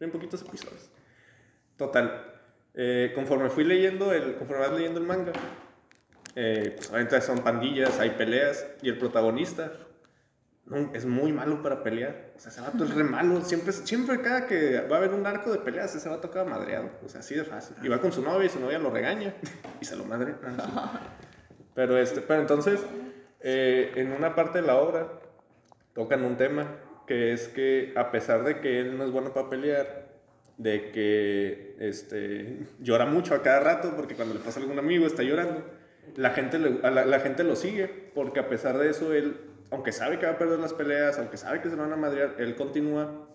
bien poquitos episodios. Total. eh, conforme fui leyendo el, conforme vas leyendo el manga, eh, pues obviamente son pandillas, hay peleas y el protagonista no, es muy malo para pelear. O sea, ese vato es re malo. Siempre, siempre cada que va a haber un arco de peleas, ese vato acaba madreado. O sea, así de fácil. Y va con su novia y su novia lo regaña y se lo madre. Pero, este, pero entonces, eh, en una parte de la obra, tocan un tema que es que a pesar de que él no es bueno para pelear, de que este, llora mucho a cada rato porque cuando le pasa a algún amigo está llorando, la gente, le- a la, la gente lo sigue porque a pesar de eso él, aunque sabe que va a perder las peleas, aunque sabe que se lo van a madrear, él continúa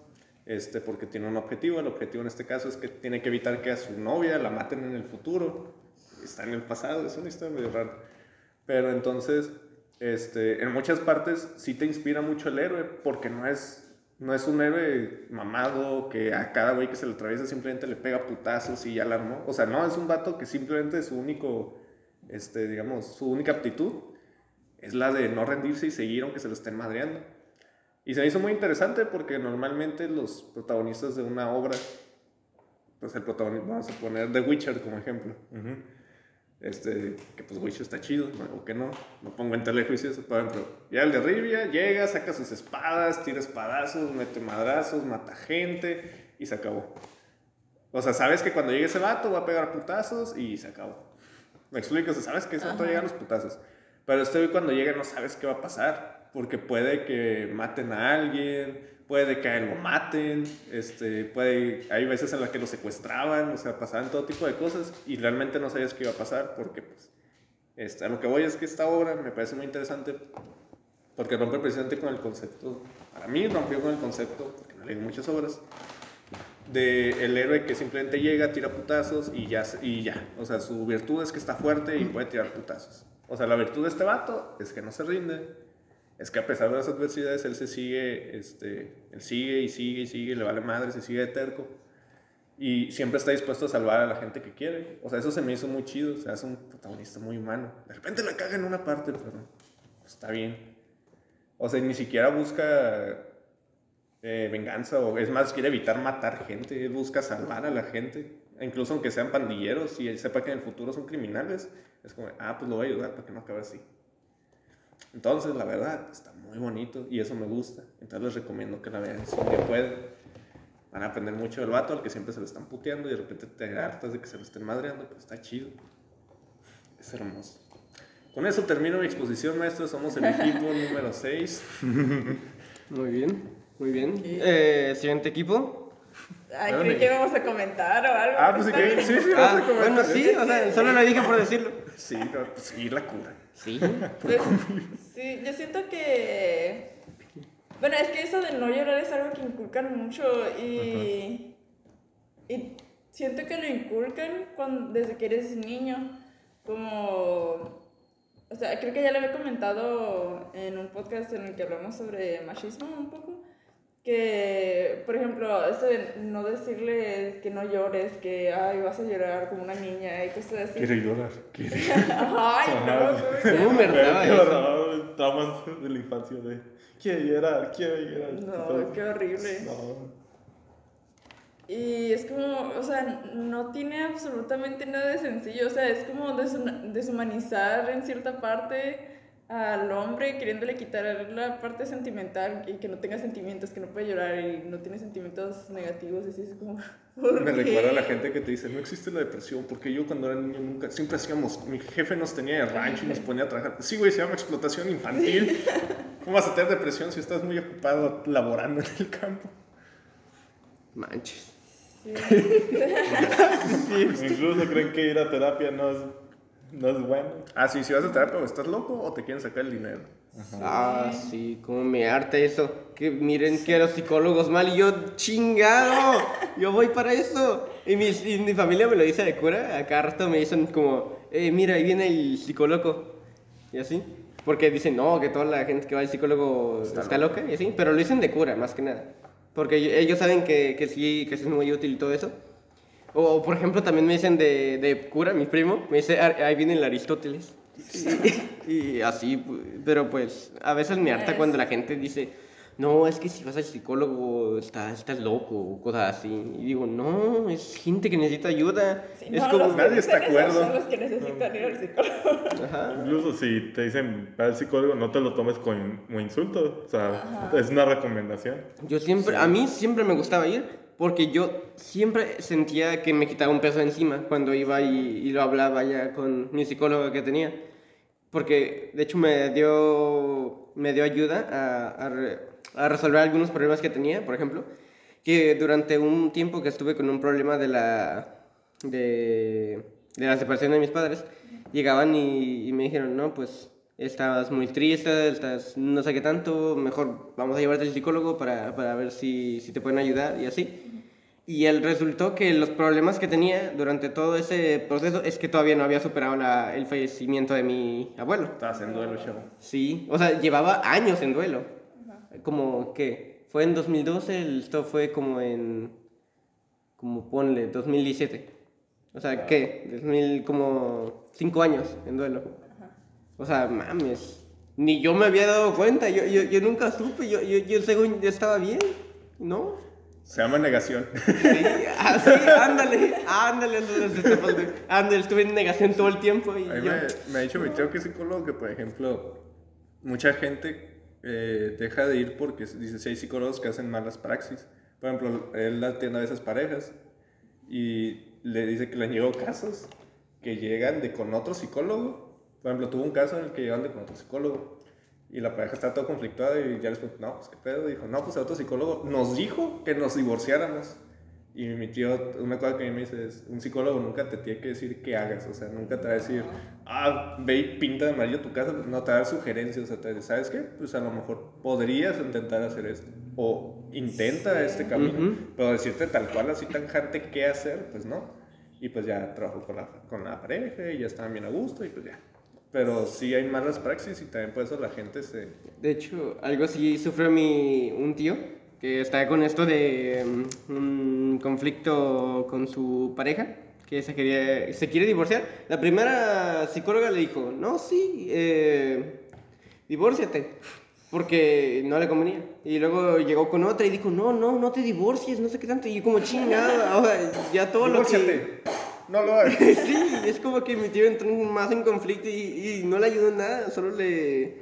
este, porque tiene un objetivo. El objetivo en este caso es que tiene que evitar que a su novia la maten en el futuro. Está en el pasado, es una historia medio rara. Pero entonces, este, en muchas partes sí te inspira mucho el héroe, porque no es, no es un héroe mamado que a cada güey que se le atraviesa simplemente le pega putazos y ya la armó. O sea, no, es un vato que simplemente su único, este, digamos, su única aptitud es la de no rendirse y seguir aunque se lo estén madreando. Y se me hizo muy interesante porque normalmente los protagonistas de una obra, pues el protagonista, vamos a poner The Witcher como ejemplo. Este, que pues Witcher está chido, o que no, no pongo en telejuicios, por ejemplo, ya el de Rivia llega, saca sus espadas, tira espadazos, mete madrazos, mata gente y se acabó. O sea, sabes que cuando llegue ese vato va a pegar putazos y se acabó. Me explico, o sea, sabes que ese vato llega a los putazos. Pero este cuando llega no sabes qué va a pasar, porque puede que maten a alguien, puede que lo maten, este, puede, hay veces en las que lo secuestraban, o sea, pasaban todo tipo de cosas y realmente no sabías qué iba a pasar, porque pues, este, a lo que voy es que esta obra me parece muy interesante porque rompe precisamente con el concepto, para mí rompió con el concepto, porque no leí muchas obras, de el héroe que simplemente llega, tira putazos y ya, y ya. O sea, su virtud es que está fuerte y puede tirar putazos. O sea, la virtud de este vato es que no se rinde, es que a pesar de las adversidades él se sigue, este, él sigue y sigue y sigue, le vale madre, se sigue de terco. Y siempre está dispuesto a salvar a la gente que quiere. O sea, eso se me hizo muy chido. O sea, es un protagonista muy humano. De repente la caga en una parte, pero está bien. O sea, ni siquiera busca eh, venganza o es más, quiere evitar matar gente. Él busca salvar a la gente. Incluso aunque sean pandilleros y él sepa que en el futuro son criminales. Es como, ah, pues lo voy a ayudar para que no acabe así. Entonces, la verdad, está muy bonito y eso me gusta. Entonces les recomiendo que la vean si que pueden. Van a aprender mucho del vato al que siempre se lo están puteando y de repente te hartas de que se lo estén madreando, pero está chido. Es hermoso. Con eso termino mi exposición, maestro. Somos el equipo número 6. Muy bien, muy bien. Eh, siguiente equipo. Ay, creí que íbamos a comentar o algo. Ah, pues sí, sí, sí, Ah, vamos a comentar. bueno, sí, o sea, solo lo dije por decirlo. Sí, no, pues sí, la cura. Sí. Pues, sí, yo siento que. Bueno, es que eso de no llorar es algo que inculcan mucho y. Y siento que lo inculcan cuando, desde que eres niño. Como. O sea, creo que ya lo había comentado en un podcast en el que hablamos sobre machismo un poco. Que por ejemplo, eso de no decirles que no llores, que ay, vas a llorar como una niña y cosas así. Quiero llorar. Quiero Ay, no, ¿Cómo me hartaba Qué eso? horror, traumas de la infancia de quiero llorar, quiero llorar. no, qué horrible. No. Y es como, o sea, no tiene absolutamente nada de sencillo, o sea, es como deshumanizar en cierta parte al hombre, queriéndole quitar la parte sentimental y que no tenga sentimientos, que no puede llorar y no tiene sentimientos negativos, así es como... ¿por Me qué? recuerda a la gente que te dice, no existe la depresión, porque yo cuando era niño nunca, siempre hacíamos, mi jefe nos tenía de rancho y nos ponía a trabajar. Sí, güey, se llama explotación infantil. ¿Cómo vas a tener depresión si estás muy ocupado laborando en el campo? Manches. Incluso creen que ir a terapia no es, no es bueno. Ah, sí, si vas a terapia, estás loco o te quieren sacar el dinero. Ah, sí, cómo me harta eso. Que miren que los psicólogos mal y yo, chingado, yo voy para eso. Y mi, y mi familia me lo dice de cura, a cada rato me dicen como, eh, mira, ahí viene el psicólogo. Y así. Porque dicen, no, que toda la gente que va al psicólogo está, loca. y así. Pero lo dicen de cura, más que nada. Porque ellos- saben que, que sí, que es muy útil y todo eso. O, o, por ejemplo, también me dicen de, de cura, mi primo, me dice, "Ah, ahí viene el Aristóteles. Y, y así, pero pues a veces me harta cuando la gente dice, no, es que si vas al psicólogo estás, estás loco o cosas así. Y digo, no, es gente que necesita ayuda. Sí, es no, como... los que Nadie está acuerdo. Son los que necesitan ir al psicólogo. Ajá. Incluso si te dicen ve al psicólogo, no te lo tomes como como insulto. O sea, es una recomendación. Yo siempre, a mí siempre me gustaba ir porque yo siempre sentía que me quitaba un peso encima cuando iba y, y lo hablaba ya con mi psicólogo que tenía. Porque de hecho me dio, me dio ayuda a, a, re- a resolver algunos problemas que tenía, por ejemplo, que durante un tiempo que estuve con un problema de la, de, de la separación de mis padres, llegaban y, y me dijeron, no, pues estabas muy triste, estás no sé qué tanto, mejor vamos a llevarte al psicólogo para, para ver si, si te pueden ayudar y así. Y el resultó que los problemas que tenía durante todo ese proceso es que todavía no había superado la- el fallecimiento de mi abuelo. Estás en duelo, chavo. Sí, o sea, llevaba años en duelo. Como que fue en 2012, el- esto fue como en, como ponle, 2017. O sea, ¿qué? 2000, como 5 años en duelo. O sea, mames. Ni yo me había dado cuenta, yo, yo, yo nunca supe, yo, yo, yo según yo estaba bien, ¿no? Se llama negación. Sí, ah, sí, ándale, ándale, ándale, se te faltó. ándale, estuve en negación todo el tiempo y yo... me, me ha dicho mi tío que es psicólogo que, por ejemplo, mucha gente eh, deja de ir porque dice si hay psicólogos que hacen malas praxis. Por ejemplo, él atiende a veces parejas y le dice que le han llegado casos que llegan de con otro psicólogo. Por ejemplo, tuvo un caso en el que llegan de con otro psicólogo y la pareja está todo conflictuada y ya les preguntó, no, pues qué pedo. Dijo, no, pues el otro psicólogo nos dijo que nos divorciáramos. Y mi tío, una cosa que a mí me dice es, un psicólogo nunca te tiene que decir qué hagas, o sea, nunca te va a decir, ah, ve y pinta de amarillo tu casa, no te va a dar sugerencias, o sea, te dice, ¿sabes qué? Pues a lo mejor podrías intentar hacer esto, o intenta este camino, Ujú. pero decirte tal cual, así tan jante qué hacer, pues no. Y pues ya trabajó con la, con la pareja y ya estaban bien a gusto y pues ya. Pero sí hay malas praxis y también por eso la gente se... De hecho, algo así sufrió mi, un tío, que está con esto de mm, un conflicto con su pareja, que se, quería, se quiere divorciar. La primera psicóloga le dijo, no, sí, eh, divórciate, porque no le convenía. Y luego llegó con otra y dijo, no, no, no te divorcies, no sé qué tanto. Y yo como chingada, o sea, ya todo lo que... No lo hagas. Sí, es como que mi tío entró más en conflicto y, y no le ayudó en nada, solo le,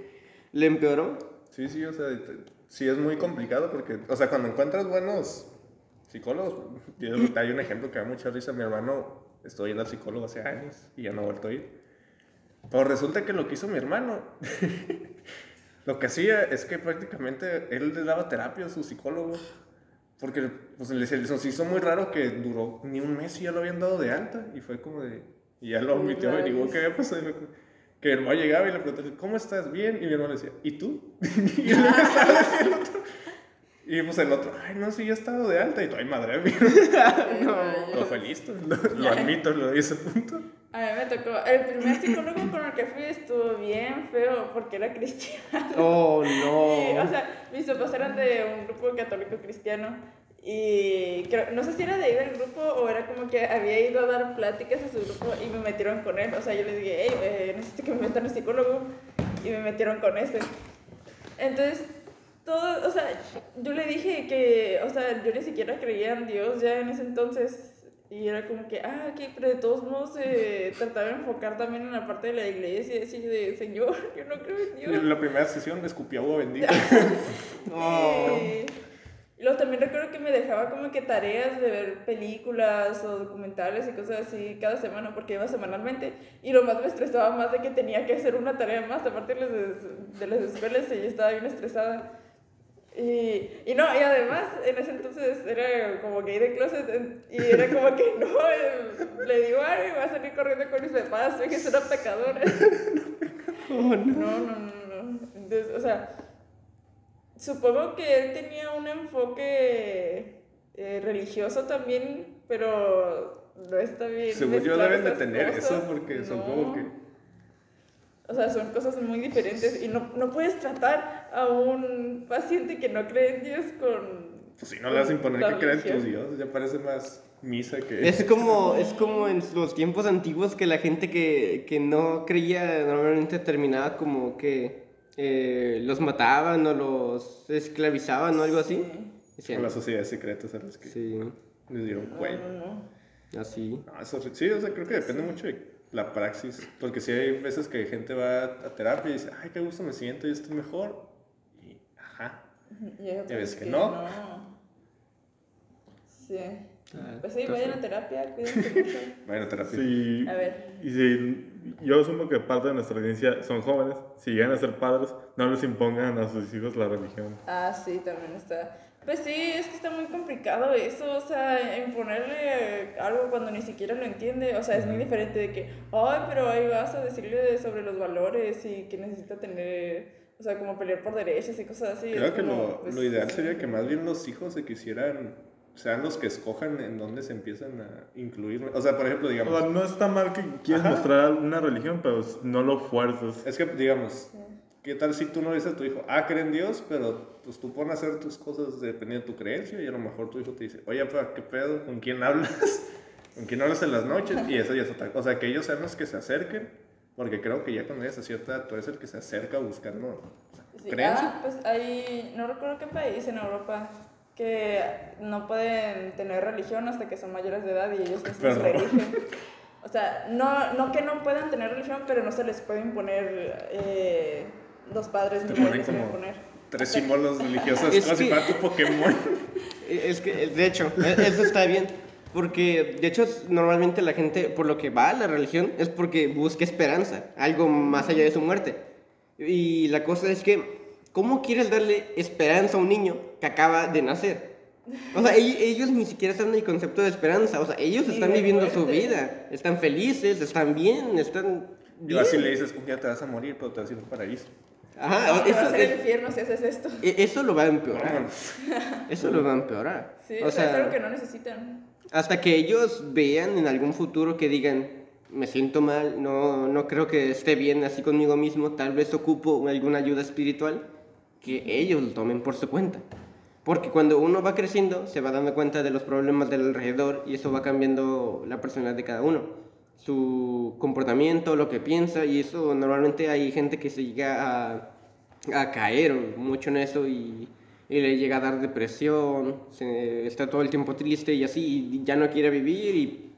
le empeoró. Sí, sí, o sea, te- sí es muy complicado porque, o sea, cuando encuentras buenos psicólogos, yo- hay un ejemplo que da mucha risa, mi hermano, estoy yendo al psicólogo hace años y ya no he vuelto a ir. Pero resulta que lo que hizo mi hermano, lo que hacía es que prácticamente él le daba terapia a su psicólogo. Porque pues, le- se les hizo muy raro que duró ni un mes y ya lo habían dado de alta. Y fue como de. Y ya lo mi tío averiguó qué había pasado. Que mi hermano llegaba y le preguntaba, ¿cómo estás? Bien. Y mi hermano le decía, ¿y tú? y él empezaba a decir el otro. Y pues el otro, ay, no, sí, ya he estado de alta. Y tú, ay, madre mía. Pero fue listo. Lo, lo admito, lo a ese punto. A mí me tocó, el primer psicólogo con el que fui estuvo bien feo porque era cristiano. Oh, Y, no. o sea, mis papás eran de un grupo católico cristiano Y creo- no sé si era de ahí del grupo o era como que había ido a dar pláticas a su grupo y me metieron con él. O sea, yo les dije, hey, eh, necesito que me metan a psicólogo. Y me metieron con ese. Entonces, todo, o sea, yo le dije que, o sea, yo ni siquiera creía en Dios ya en ese entonces. Y era como que, ah, ok, pero de todos modos se trataba de enfocar también en la parte de la iglesia decir de, Señor, yo no creo en Dios. En la primera sesión me escupí agua bendita. Y y luego también recuerdo que me dejaba como que tareas de ver películas o documentales y cosas así cada semana porque iba semanalmente y lo más me estresaba más de que tenía que hacer una tarea más aparte de las, de las escuelas y yo estaba bien estresada. Y, y no, y además en ese entonces era como gay de closet y era como que no, le digo, ay, voy a salir corriendo con mis papás, soy que es una pecadora. No, no, no, no. Entonces, o sea, supongo que él tenía un enfoque eh, religioso también, pero no está bien. Según yo deben de tener eso cosas. porque son No. como que... O sea, son cosas muy diferentes y no, no puedes tratar a un paciente que no cree en Dios con... Pues si no le vas a imponer que crean religión. tus dioses, ya parece más misa que... Es como, es como en los tiempos antiguos que la gente que, que no creía normalmente terminaba como que eh, los mataban o los esclavizaban o algo así. Con las sociedades secretas a las que sí, les dieron cuello. no, no. así. No, eso sí, o sea, creo que depende mucho de la praxis. Porque sí hay veces que gente va a terapia y dice, ay, qué gusto me siento y estoy mejor. Ajá. Y hay otras ves que no? Sí. Ah, Pues sí, entonces- vayan a terapia, cuídense mucho. Bueno, terapia. Sí, A ver. y si yo asumo que parte de nuestra audiencia son jóvenes, si llegan a ser padres, no les impongan a sus hijos la religión. Ah, sí, también está. Pues sí, es que está muy complicado eso, o sea, imponerle algo cuando ni siquiera lo entiende, o sea, es muy diferente de que, ay, pero ahí vas a decirle sobre los valores y que necesita tener, o sea, como pelear por derechos y cosas así. Creo es que como, lo, pues, lo ideal sí. sería que más bien los hijos se quisieran, sean los que escojan en dónde se empiezan a incluir. O sea, por ejemplo, O digamos, sea, no está mal que quieras Ajá. mostrar una religión, pero no lo fuerces. es que, digamos, ¿qué tal si tú no dices a tu hijo, ah, cree en Dios, pero pues tú pones a hacer tus cosas dependiendo de tu creencia y a lo mejor tu hijo te dice, oye, pa, ¿qué pedo? ¿Con quién hablas? ¿Con quién hablas en las noches? Y eso ya es otra cosa. O sea, que ellos sean los que se acerquen, porque creo que ya cuando llegas a cierta edad, tú eres el que se acerca buscando o sea, Sí. Ah, pues hay, no recuerdo qué país en Europa que no pueden tener religión hasta que son mayores de edad y ellos mismos Perdón. se eligen. O sea, no, no que no puedan tener religión, pero no se les puede imponer eh, los padres Te ponen como imponer. tres símbolos religiosos, Es como si fuera tu Pokémon. Es que, de hecho, e- eso está bien. Porque, de hecho, normalmente la gente, por lo que va a la religión, es porque busca esperanza, algo más allá de su muerte. Y la cosa es que, ¿cómo quieres darle esperanza a un niño que acaba de nacer? O sea, ell- ellos ni siquiera están en el concepto de esperanza. O sea, ellos están viviendo su vida. Están felices, están bien, están Y bien. así le dices, un día te vas a morir, pero te vas a ir al paraíso. Ajá, No, a eso, ser el infierno si haces esto. e- eso lo va a empeorar. Eso lo va a empeorar. Sí, o sea, es algo que no necesitan. Hasta que ellos vean en algún futuro que digan, me siento mal, no, no creo que esté bien así conmigo mismo, tal vez ocupo alguna ayuda espiritual, que ellos lo tomen por su cuenta. Porque cuando uno va creciendo, se va dando cuenta de los problemas del alrededor y eso va cambiando la personalidad de cada uno. Su comportamiento, lo que piensa, y eso normalmente hay gente que se llega a, a caer mucho en eso y, y le llega a dar depresión, se- está todo el tiempo triste y así, y ya no quiere vivir y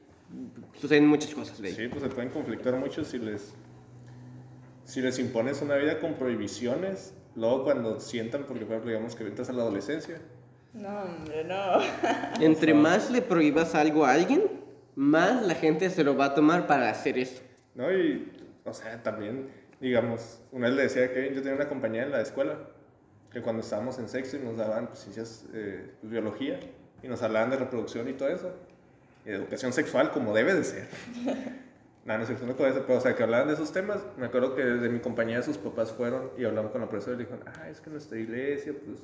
suceden muchas cosas de ahí. Sí, pues se pueden conflictar mucho si les, si les impones una vida con prohibiciones. Luego cuando sientan, porque por ejemplo, digamos que entras a la adolescencia, No, hombre, no. Entre más le prohíbas algo a alguien, más la gente se lo va a tomar para hacer eso. ¿no? Y, o sea, también, digamos, una vez le decía que yo tenía una compañera en la escuela, que cuando estábamos en sexo y nos daban pues, ciencias, eh, pues, biología, y nos hablaban de reproducción y todo eso, y de educación sexual como debe de ser. Nada, no es cierto, con eso, pero o sea, que hablaban de esos temas. Me acuerdo que desde mi compañía sus papás fueron y hablaron con la profesora y le dijeron, ah, es que nuestra iglesia, pues,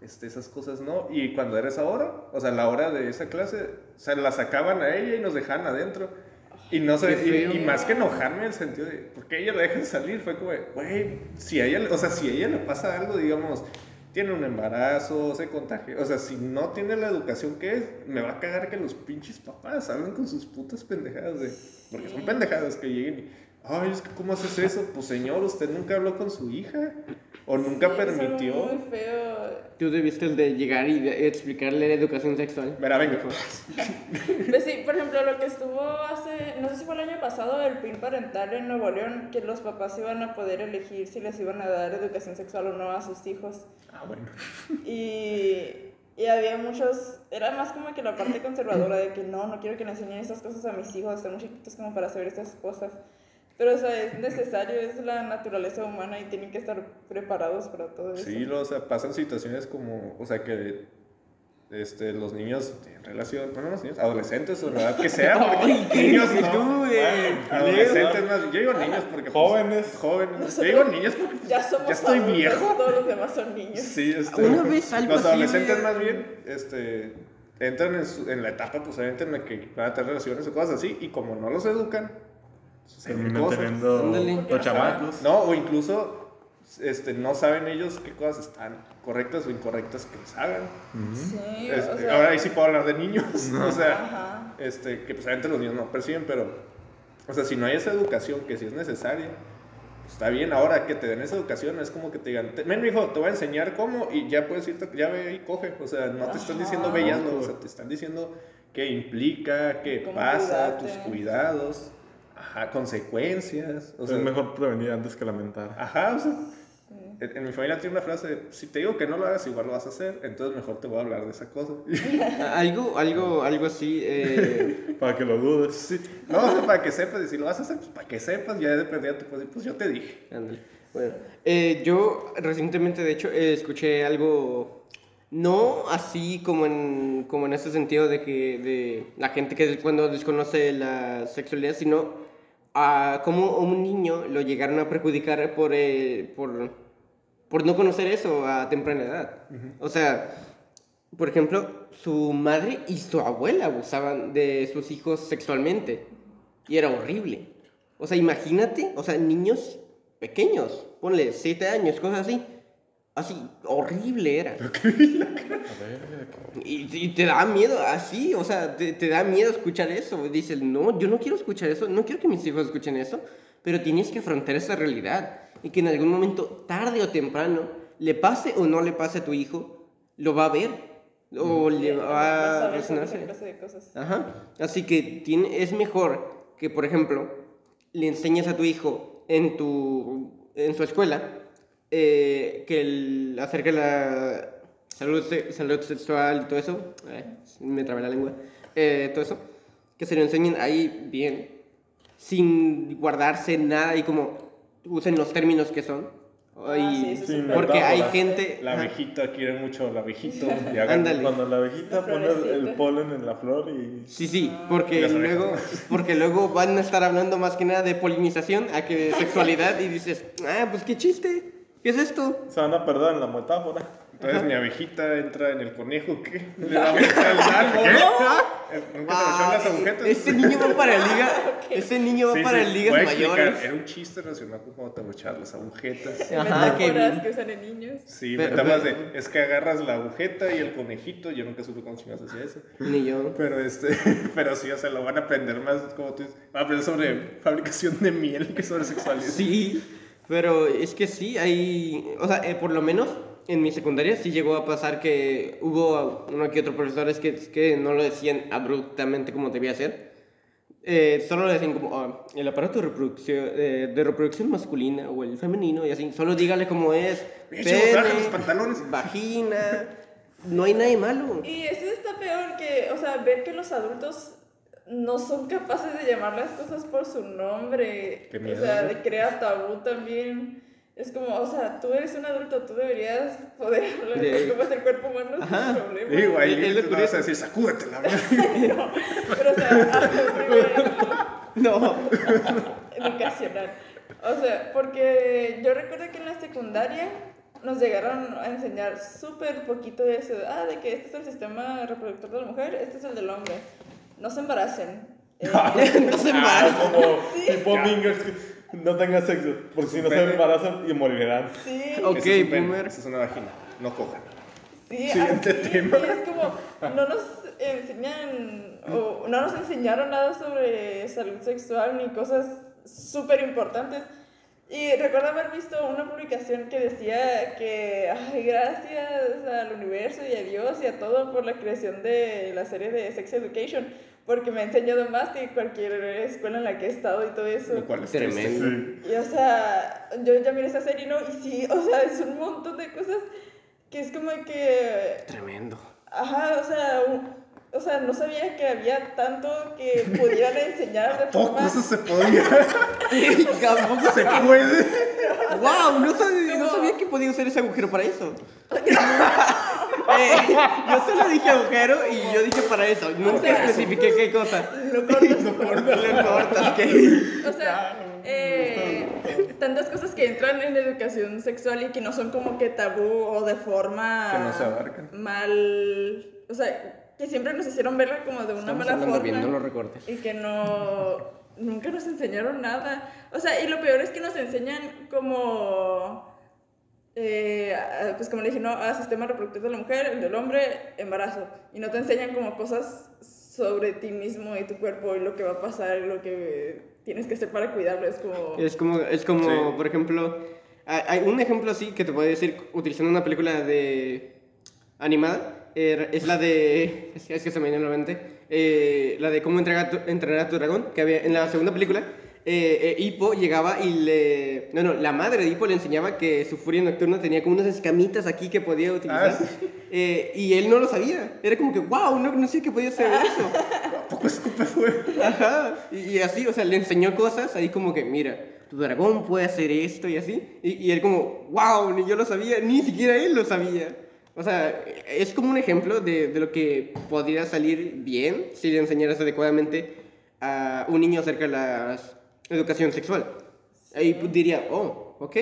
este, esas cosas no. Y cuando era esa hora, o sea, la hora de esa clase, o sea, la sacaban a ella y nos dejaban adentro. Y no sé, feo. y, y más que enojarme en el sentido de, ¿por qué ella la dejan salir? Fue como, güey, si a ella, le- o sea, si a ella le pasa algo, digamos, tiene un embarazo, se contagia. O sea, si no tiene la educación que es, me va a cagar que los pinches papás hablen con sus putas pendejadas de. Porque son pendejadas que lleguen y. Ay, es que ¿cómo haces eso? Pues señor, usted nunca habló con su hija. O nunca Sí, permitió. muy feo. Tú debiste de llegar y de- explicarle educación sexual. Mira, venga. Pues sí, por ejemplo, lo que estuvo hace, no sé si fue el año pasado, el PIN parental en Nuevo León, que los papás iban a poder elegir si les iban a dar educación sexual o no a sus hijos. Ah, bueno. Y, y había muchos, era más como que la parte conservadora de que no, no quiero que le enseñen estas cosas a mis hijos, están muy chiquitos como para saber estas cosas. Pero, o sea, es necesario, es la naturaleza humana y tienen que estar preparados para todo eso. Sí, lo- o sea, pasan situaciones como, o sea, que este, los niños en relación, bueno, los niños, adolescentes o la edad que sea, porque Ay, ¿qué niños no, tú? Bueno, adolescentes más, yo digo niños porque pues, Jóvenes. jóvenes, yo digo niños porque pues, Ya somos ya estoy adultos, viejo. todos los demás son niños. Sí, este, Una vez algo los adolescentes más bien, este, entran en, su- en la etapa, pues obviamente en la que van a tener relaciones o cosas así, y como no los educan, cosas. teniendo los chamacos. No, o incluso este, no saben ellos qué cosas están correctas o incorrectas que les hagan. Sí, Este, o sea, ahora ahí sí puedo hablar de niños. o sea, Ajá. este, que pues obviamente los niños no perciben, pero, o sea, si no hay esa educación que sí es necesaria, pues, está bien. Ahora que te den esa educación, es como que te digan, "Te- ven, hijo, te voy a enseñar cómo y ya puedes irte, ya ve y coge. O sea, no te están diciendo hazlo, o sea, te están diciendo qué implica, qué pasa, cuidarte. tus cuidados, ajá, consecuencias. O sea, es mejor prevenir antes que lamentar. Ajá, o sea, en, en mi familia tiene una frase, si te digo que no lo hagas, igual lo vas a hacer, entonces mejor te voy a hablar de esa cosa. Algo, algo, algo así. eh, Para que lo dudes. Sí. No, o sea, para que sepas, y si lo vas a hacer, pues para que sepas, ya de perdida te puedes decir, pues yo te dije. Ándale. Bueno, eh, yo recientemente, de hecho, eh, escuché algo, no así como en, como en ese sentido de que de la gente que cuando desconoce la sexualidad, sino a como a un niño lo llegaron a perjudicar por, eh, por, por no conocer eso a temprana edad. O sea, por ejemplo, su madre y su abuela abusaban de sus hijos sexualmente. Y era horrible. O sea, imagínate, o sea, niños pequeños, ponle 7 años, cosas así. Así, horrible era. Y, y te da miedo, así, o sea, te, te da miedo escuchar eso. Dices, no, yo no quiero escuchar eso, no quiero que mis hijos escuchen eso, pero tienes que afrontar esa realidad. Y que en algún momento, tarde o temprano, le pase o no le pase a tu hijo, lo va a ver. O le va a resonarse. Ajá. Así que tiene, es mejor que, por ejemplo, le enseñes a tu hijo en, tu, en su escuela eh, que el, acerca de la salud, se- salud sexual y todo eso. eh, me trabé la lengua. eh, todo eso. Que se lo enseñen ahí bien, sin guardarse nada y como usen los términos que son. Ah, Y- sí, porque hay gente... La abejita quiere mucho al abejito. Y Ándale. Cuando la abejita La pone el, polen en la flor y Sí, sí, porque luego, porque luego van a estar hablando más que nada de polinización a que de sexualidad y dices, ah, pues qué chiste, ¿qué es esto? se van a perder en la metáfora. Entonces mi abejita entra en el conejo, ¿qué? Le da vuelta al árbol. Eh, ¿Nunca te Ah, las agujetas? ese niño va para liga, ese niño va Sí, para sí, ligas voy a mayores. Era un chiste relacionado con cómo te las agujetas. Ajá, que- usan en niños. Sí, Pero- metáforas de, es que agarras la agujeta y el conejito, yo nunca supe cómo chingados hacía eso. Ni yo. Pero este, pero sí, o sea, lo van a aprender más, como tú dices, van a aprender sobre fabricación de miel que sobre sexualidad. Sí, pero es que sí, hay, o sea, eh, por lo menos en mi secundaria sí llegó a pasar que hubo uno que otro profesores que, que no lo decían abruptamente como debía ser. Eh, solo lo decían como ah, el aparato de reproducción, eh, de reproducción masculina o el femenino y así. Solo dígale cómo es. Baja los pantalones. Vagina. No hay nada de malo. Y eso está peor que, o sea, ver que los adultos no son capaces de llamar las cosas por su nombre. Qué o miedo, sea, ¿no? de crear tabú también. Es como, o sea, tú eres un adulto, tú deberías poder hablar De- cómo es el cuerpo humano Ajá. sin problema. Digo, ahí Es lo no curioso. decir, sacúdete la. No, pero o sea, primero. No. educacional. O sea, porque yo recuerdo que en la secundaria nos llegaron a enseñar súper poquito de eso. Ah, de que este es el sistema reproductor de la mujer, este es el del hombre. No se embaracen. Eh, no se Ah, embarazan. como tipo Mingers que no tengan sexo, porque si no se embarazan y morirán. sí. Ok, es boomer. esa es una vagina. no cojan. Sí, Siguiente así, tema. y es como, no nos enseñan, o no nos enseñaron nada sobre salud sexual ni cosas súper importantes. Y recuerdo haber visto una publicación que decía que, ay, gracias al universo y a Dios y a todo por la creación de la serie de Sex Education, porque me ha enseñado más que cualquier escuela en la que he estado y todo eso. Lo cual es Tremendo. triste. Y o sea, yo ya miré esa serie, ¿no? Y sí, o sea, es un montón de cosas que es como que Tremendo. Ajá, o sea, o sea, no sabía que había tanto que pudieran enseñar de Poco forma... eso se podía. Tampoco se puede. ¡Wow! No sabía, no sabía que podía usar ese agujero para eso. Eh, yo solo dije agujero y yo dije para eso. Nunca sea, especifiqué qué cosa. Lo cortas. Lo cortas, ¿qué? O sea, eh, tantas cosas que entran en la educación sexual y que no son como que tabú o de forma... Que no se abarcan. Mal... O sea, que siempre nos hicieron verla como de una Estamos mala forma. recortes. Y que no. Nunca nos enseñaron nada. O sea, y lo peor es que nos enseñan como. eh, pues como le dije, ¿no? A sistema reproductivo de la mujer, el del hombre, embarazo. Y no te enseñan como cosas sobre ti mismo y tu cuerpo y lo que va a pasar y lo que tienes que hacer para cuidarlo. Es como. Es como, es como Sí. por ejemplo, hay hay un ejemplo así que te puedo decir utilizando una película de animada. Eh, es la de. Es, es que se me viene a la mente. eh, la de cómo entrenar a tu, entrenar a tu dragón. Que había en la segunda película. Eh, eh, Hippo llegaba y le. No, no, la madre de Hippo le enseñaba que su furia nocturna tenía como unas escamitas aquí que podía utilizar. Ah, Eh, y él no lo sabía. Era como que, wow, no, no sé que podía hacer eso. Poco escupe fue. Ajá. Y, y así, o sea, le enseñó cosas ahí como que, mira, tu dragón puede hacer esto y así. Y, y él como, wow, ni yo lo sabía, ni siquiera él lo sabía. O sea, es como un ejemplo de, de lo que podría salir bien si le enseñaras adecuadamente a un niño acerca de la educación sexual. Ahí diría, oh, ok,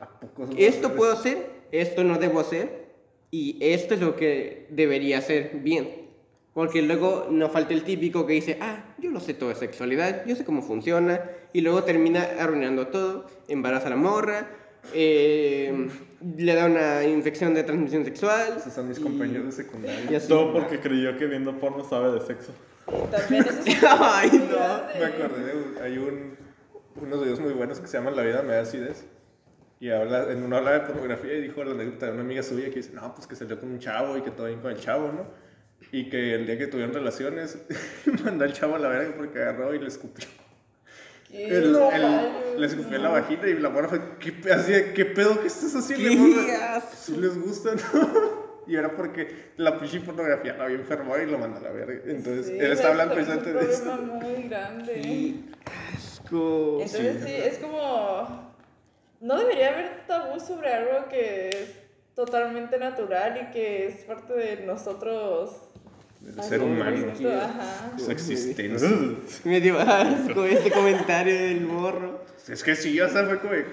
¿A poco eso esto puedo hacer, esto no debo hacer, y esto es lo que debería hacer bien. Porque luego no falta el típico que dice, ah, yo lo sé todo de sexualidad, yo sé cómo funciona, y luego termina arruinando todo, embaraza a la morra, eh, le da una infección de transmisión sexual. Esos son mis y- compañeros de secundaria. y así. Todo porque creyó que viendo porno sabe de sexo. También eso es Ay, no. grande. Me acordé de un- hay un, unos videos muy buenos que se llaman La vida me da acidez. Y habla, en uno habla de pornografía y dijo la anécdota de una amiga suya que dice, no, pues que salió con un chavo y que todo bien con el chavo, ¿no? Y que el día que tuvieron relaciones, mandó al chavo a la verga porque agarró y le escupió. El, No, el- vale. le escupió la vagina y la morra fue, ¿qué, así ¿qué pedo que estás haciendo? ¡Qué morra?" asco! Si les gusta, ¿no? Y era porque la pinche pornografía lo había enfermado y lo mandó a la verga. Entonces, Sí, él está hablando es un precisamente de eso. problema muy grande. ¡Qué asco! Entonces sí, es como... No debería haber tabú sobre algo que es totalmente natural y que es parte de nosotros. Del ser humano. Ajá. Su existencia. Me dio asco este comentario del morro. Es que sí, o sea, fue como. de,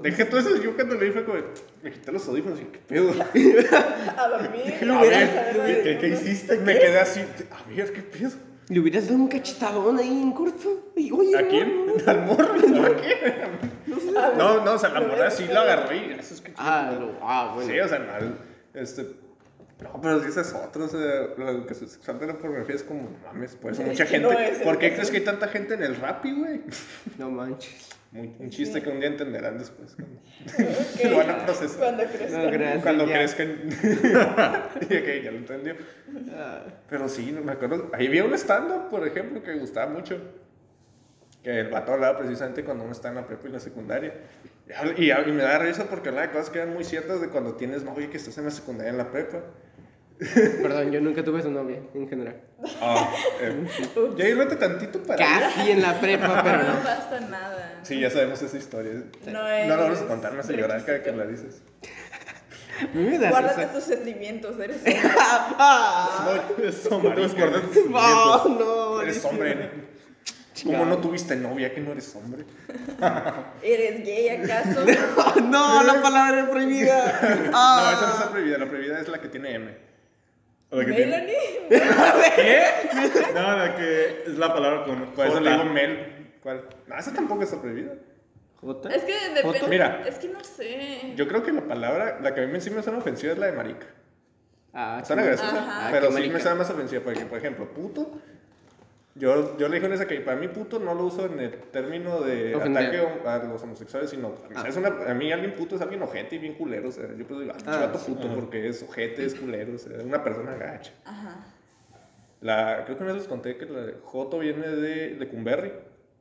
Dejé todo eso, yo cuando leí fue como. Me quité los audífonos y qué pedo. A dormir. A de- ¿Qué, qué hiciste? Me quedé así. A ver, qué pedo. Le hubieras dado un cachetadón ahí en corto. Y, oye, ¿A no, quién? no. ¿Al morro? ¿Por qué? No, no, o sea, la morra sí lo agarró y eso es que. Ah, lo- ah, bueno. Sí, o sea, no, este. No, pero si ese es otro, o sea, la educación sexual de la pornografía es como, mames, pues Es mucha gente. no es ¿Por qué crees que hay tanta gente en el rap, güey? No manches. Muy- un chiste que un día entenderán después. cuando- Ok, Lo van a procesar. Cuando crezcan. No, gracias. Cuando ya. crezcan. y ok, ya lo entendió. Ah, Pero sí, no me acuerdo. Ahí había un stand-up, por ejemplo, que me gustaba mucho. Que el vato hablaba precisamente cuando uno está en la prepa y la secundaria. Y, y, y me da risa porque hablaba de cosas que eran muy ciertas de cuando tienes novia que estás en la secundaria en la prepa. Perdón, yo nunca tuve su novia, en general. Ah, eh, ya irte tantito para. Casi en la prepa, pero No no. pasa nada. Sí, ya sabemos esa historia. No No la vamos a contar, no se llorar cada que la dices. Me da Guárdate tus sentimientos, eres hombre. Ah, Es hombre. No, no. Eres hombre. ¿Cómo no tuviste novia que no eres hombre? ¿Eres gay acaso? No, la palabra es prohibida. No, Ah. esa no está prohibida. La prohibida es la que tiene M. O la que tiene- ¿Melanie? No, la que es la palabra con. Por eso le digo Mel. ¿Cuál? No, esa tampoco está prohibida. ¿Jota? Es que depende. Mira. Es que no sé. Yo creo que la palabra, la que a mí sí me suena ofensiva es la de marica. Ah, Suena qué- graciosa, Ajá. pero qué sí me suena más ofensiva. Porque, por ejemplo, puto. Yo, yo le dije en esa que para mí puto no lo uso en el término de Ofender. ataque a los homosexuales, sino a mí, Ah. es una- a mí alguien puto es alguien ojete y bien culero. O sea, yo puedo decir, ah, Ah, chato sí. puto porque es ojete, es culero, o sea, es una persona gacha. Ajá. La, creo que una vez les conté que la Joto viene de, de Cumberry,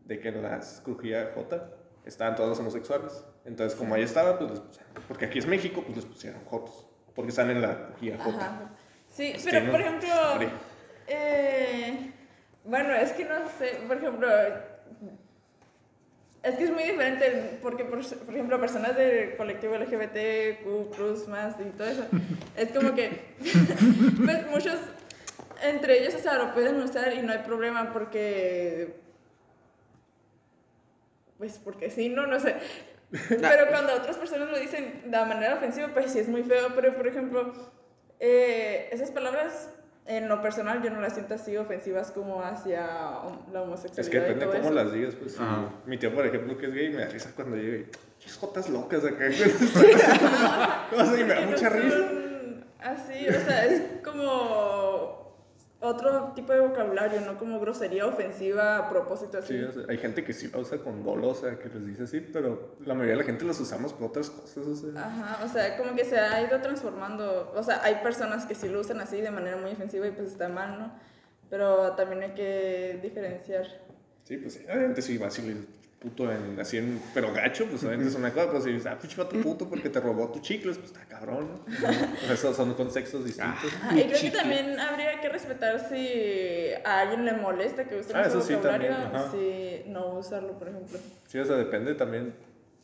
de que en las crujía J estaban todos los homosexuales. Entonces, como ahí estaba, pues les pusieron, porque aquí es México, pues les pusieron Jotos, porque están en la crujía J. Ajá. Sí, Pues pero por ejemplo. eh, bueno, es que no sé. Por ejemplo. Es que es muy diferente porque, por, por ejemplo, personas del colectivo LGBT, Q, Cruz, más y todo eso, es como que, pues muchos, entre ellos, o sea, lo pueden usar y no hay problema porque, pues porque sí, no, no sé. Pero cuando otras personas lo dicen de manera ofensiva, pues sí es muy feo, pero por ejemplo, eh, esas palabras en lo personal yo no las siento así ofensivas como hacia la homosexualidad. Es que depende cómo eso. las digas, pues. Ajá. Mi tío, por ejemplo, que es gay, me da risa cuando llega y. "Chis, jotas locas acá. y me da mucha risa. Así, o sea, es como otro tipo de vocabulario, no como grosería ofensiva a propósito así. Sí, o sea, hay gente que sí la usa con dolosa, que les dice así, pero la mayoría de la gente los usamos por otras cosas. O sea. Ajá, o sea, como que se ha ido transformando. O sea, hay personas que sí lo usan así de manera muy ofensiva y pues está mal, ¿no? Pero también hay que diferenciar. Sí, pues sí, obviamente sí va a puto en, así en, pero gacho, pues obviamente es una cosa, pues si dices, ah, pinche vato puto porque te robó tus chicles, pues está cabrón, ¿no? O sea, son contextos distintos. Ajá, y creo que también habría que respetar si a alguien le molesta que usen Ah, ese sí, vocabulario, también, ajá. si no usarlo, por ejemplo. Sí, o sea, depende también,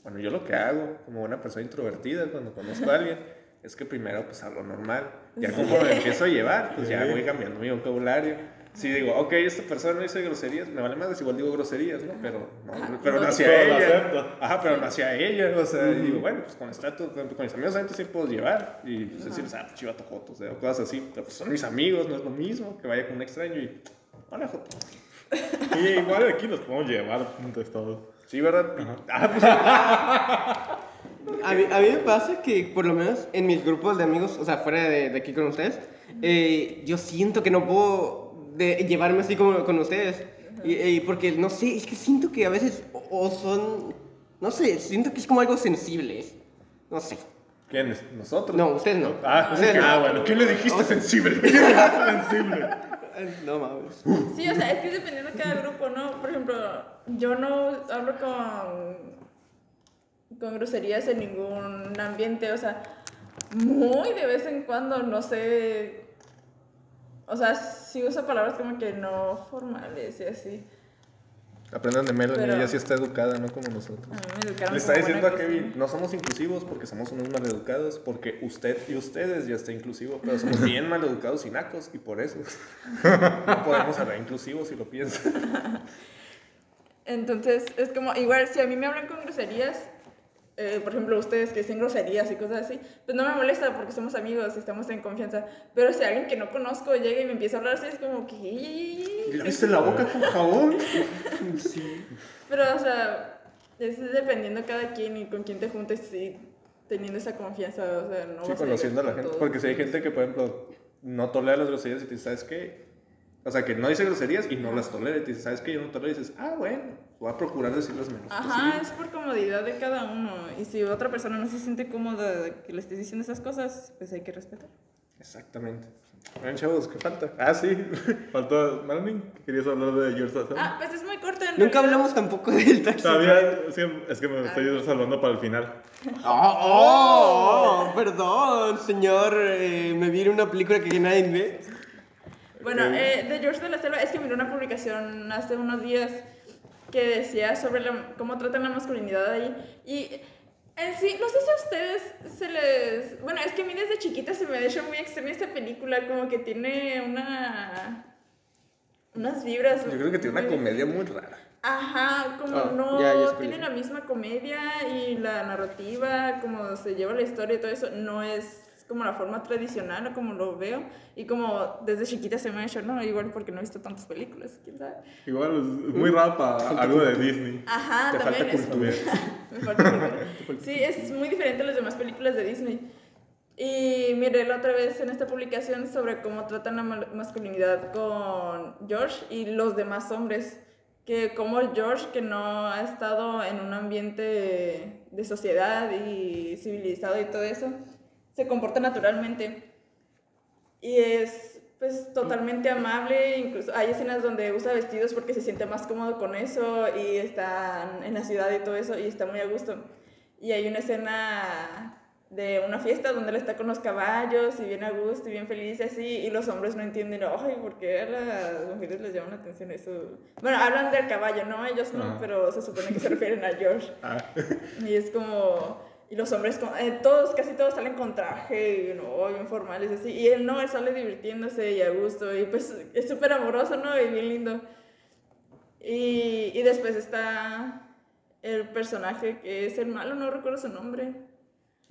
bueno, yo lo que hago como una persona introvertida cuando conozco a alguien, es que primero pues hablo normal, ya como me empiezo a llevar, pues ya voy cambiando mi vocabulario. Si digo, ok, esta persona no dice groserías, me vale más, igual digo groserías, ¿no? Pero no, pero no hacia ella. Ajá, pero no hacia ella, o sea, digo, bueno, pues con, esta, con, con mis amigos adentro sí puedo llevar y pues decirles, ah, pues chivato joto, o sea, o cosas así, pero pues son mis amigos, no es lo mismo que vaya con un extraño y, hola joto. Y igual aquí los podemos llevar juntos todos. Sí, ¿verdad? Ah, pues A mí, a mí me pasa que, por lo menos en mis grupos de amigos, o sea, fuera de, de aquí con ustedes, eh, yo siento que no puedo de- llevarme así como con ustedes. Y, y porque, no sé, es que siento que a veces o, o son, no sé, siento que es como algo sensible. No sé. ¿quiénes? ¿Nosotros? No, ustedes no. Ah, ustedes ah, no. bueno. ¿Qué le dijiste sensible? Sensible. No mames. Sí, o sea, es que dependiendo de cada grupo, ¿no? Por ejemplo, yo no hablo con, con groserías en ningún ambiente, o sea, muy de vez en cuando, no sé. O sea, sí uso palabras como que no formales y así. Aprendan de Melanie, Pero- ella sí está educada, no como nosotros. A mí me educaron Le está diciendo a Kevin, no somos inclusivos porque somos unos maleducados, porque usted y ustedes ya está inclusivo, pero somos bien maleducados y nacos, y por eso no podemos hablar inclusivos si lo piensan. Entonces, es como, igual, si a mí me hablan con groserías, eh, por ejemplo, ustedes que dicen groserías y cosas así, pues no me molesta porque somos amigos y estamos en confianza. Pero si alguien que no conozco llega y me empieza a hablar así, es como que... ¿Y le viste la boca con jabón? Pero, o sea, es dependiendo cada quien y con quién te juntes y teniendo esa confianza, o sea, no Sí, vas a conociendo a la gente. Porque si hay gente que, por ejemplo, no tolera las groserías y te dice, ¿sabes qué? O sea, que no dice groserías y no las tolera y te dice, ¿sabes qué? Yo no tolero y dices, ah, bueno, voy a procurar decirlas menos. Ajá, posible". es por comodidad de cada uno. Y si otra persona no se siente cómoda de que le estés diciendo esas cosas, pues hay que respetar. Exactamente. Bueno, chavos, ¿qué falta? Ah, sí. Melanie, que querías hablar de George Sassam. Ah, pues es muy corto en Nunca realidad. hablamos tampoco del taxi. Todavía, es que, es que me estoy salvando para el final. Oh, oh, perdón, señor. eh, me vi en una película que nadie ve. Bueno, eh, de George de la Selva, es que miré una publicación hace unos días que decía sobre la- cómo tratan la masculinidad ahí. Y en sí, no sé si a ustedes se les... Bueno, es que a mí desde chiquita se me ha hecho muy extraña esta película, como que tiene una... Unas vibras. Yo creo que tiene una comedia muy rara. Ajá, como Ah, no tiene la misma comedia y la narrativa, como se lleva la historia y todo eso, no es como la forma tradicional, o como lo veo, y como desde chiquita se me ha hecho, no, igual porque no he visto tantas películas, quién sabe. Igual es muy raro para algo de Disney. Ajá, Te también falta es- cultura. me falta cultura. Sí, es muy diferente a las demás películas de Disney. Y miré la otra vez en esta publicación sobre cómo tratan la ma- masculinidad con George y los demás hombres. Que como George, que no ha estado en un ambiente de sociedad y civilizado y todo eso, se comporta naturalmente. Y es pues totalmente amable, incluso hay escenas donde usa vestidos porque se siente más cómodo con eso y está en la ciudad y todo eso y está muy a gusto. Y hay una escena de una fiesta donde él está con los caballos y bien a gusto y bien feliz y así y los hombres no entienden, ay, ¿por qué a las mujeres les llama la atención eso? Bueno, hablan del caballo, no, ellos no, Ajá. pero se supone que se refieren a George. Ah. Y es como... Y los hombres, con- eh, todos, casi todos salen con traje, y, no, bien formales, así. Y él no, él sale divirtiéndose y a gusto. Y pues es súper amoroso, ¿no? Y bien lindo. Y, y después está el personaje que es el malo, no recuerdo su nombre.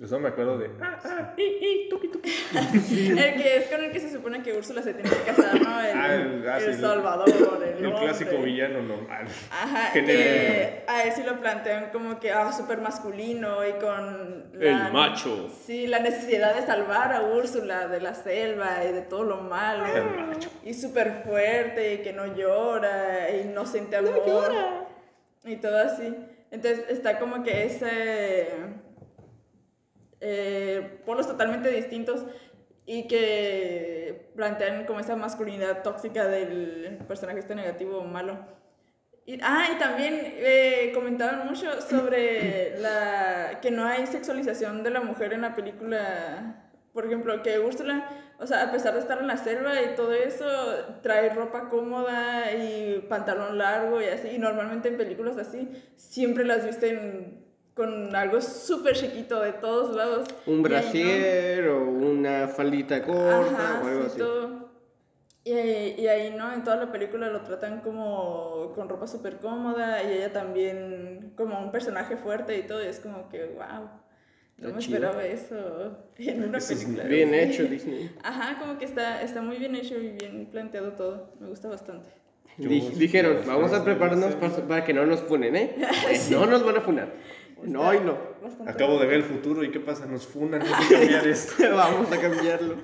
Eso me acuerdo de. Ah, ah, i, i, tuki, tuki. El que es con el que se supone que Úrsula se tiene que casar, ¿no? El, Ah, el- ah, el sí, Salvador, el, El clásico villano normal. Ajá, que a él sí lo plantean como que ah, súper masculino y con... la- El macho. Sí, la necesidad de salvar a Úrsula de la selva y de todo lo malo. El macho. Y súper fuerte y que no llora y no siente amor. Y todo así. Entonces está como que ese... Eh, polos totalmente distintos y que plantean como esa masculinidad tóxica del personaje este negativo o malo. Y, ah, y también eh, comentaban mucho sobre la, que no hay sexualización de la mujer en la película. Por ejemplo, que Úrsula, o sea, a pesar de estar en la selva y todo eso, trae ropa cómoda y pantalón largo y así. Y normalmente en películas así, siempre las visten con algo súper chiquito de todos lados. Un ahí no. brasier o una faldita corta Ajá, o algo sí, así. todo. Y, y ahí, ¿no? En toda la película lo tratan como con ropa súper cómoda y ella también como un personaje fuerte y todo. Y es como que, wow, no Está me chido. esperaba eso en una Eso es película. Bien Sí. hecho, Disney. Ajá, como que está, está muy bien hecho y bien planteado todo. Me gusta bastante. Di- dijeron, vamos a prepararnos para, para que no nos funen, ¿eh? No nos van a funar. No y no. Acabo de ver el futuro y ¿qué pasa? Nos funan, hay que cambiar esto. vamos a cambiarlo.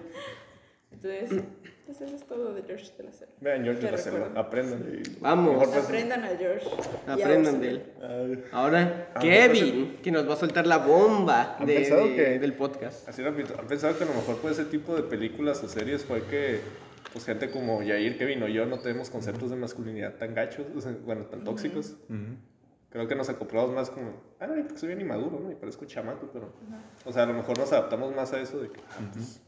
Entonces, pues eso es todo de George de la serie. Vean, George de la Selva, aprendan. Vamos. Mejor pues- Aprendan a George. Aprendan de él. Ahora, Ah, Kevin, que nos va a soltar la bomba ¿Han de- de- del podcast. Así rápido, ¿han pensado que a lo mejor por ese tipo de películas o series fue que pues gente como Yair, Kevin o yo no tenemos conceptos de masculinidad tan gachos, bueno, tan tóxicos? Creo que nos acoplamos más como, ah, no, porque soy bien inmaduro, ¿no? Y parezco chamaco, pero... O sea, a lo mejor nos adaptamos más a eso de que... ah, pues,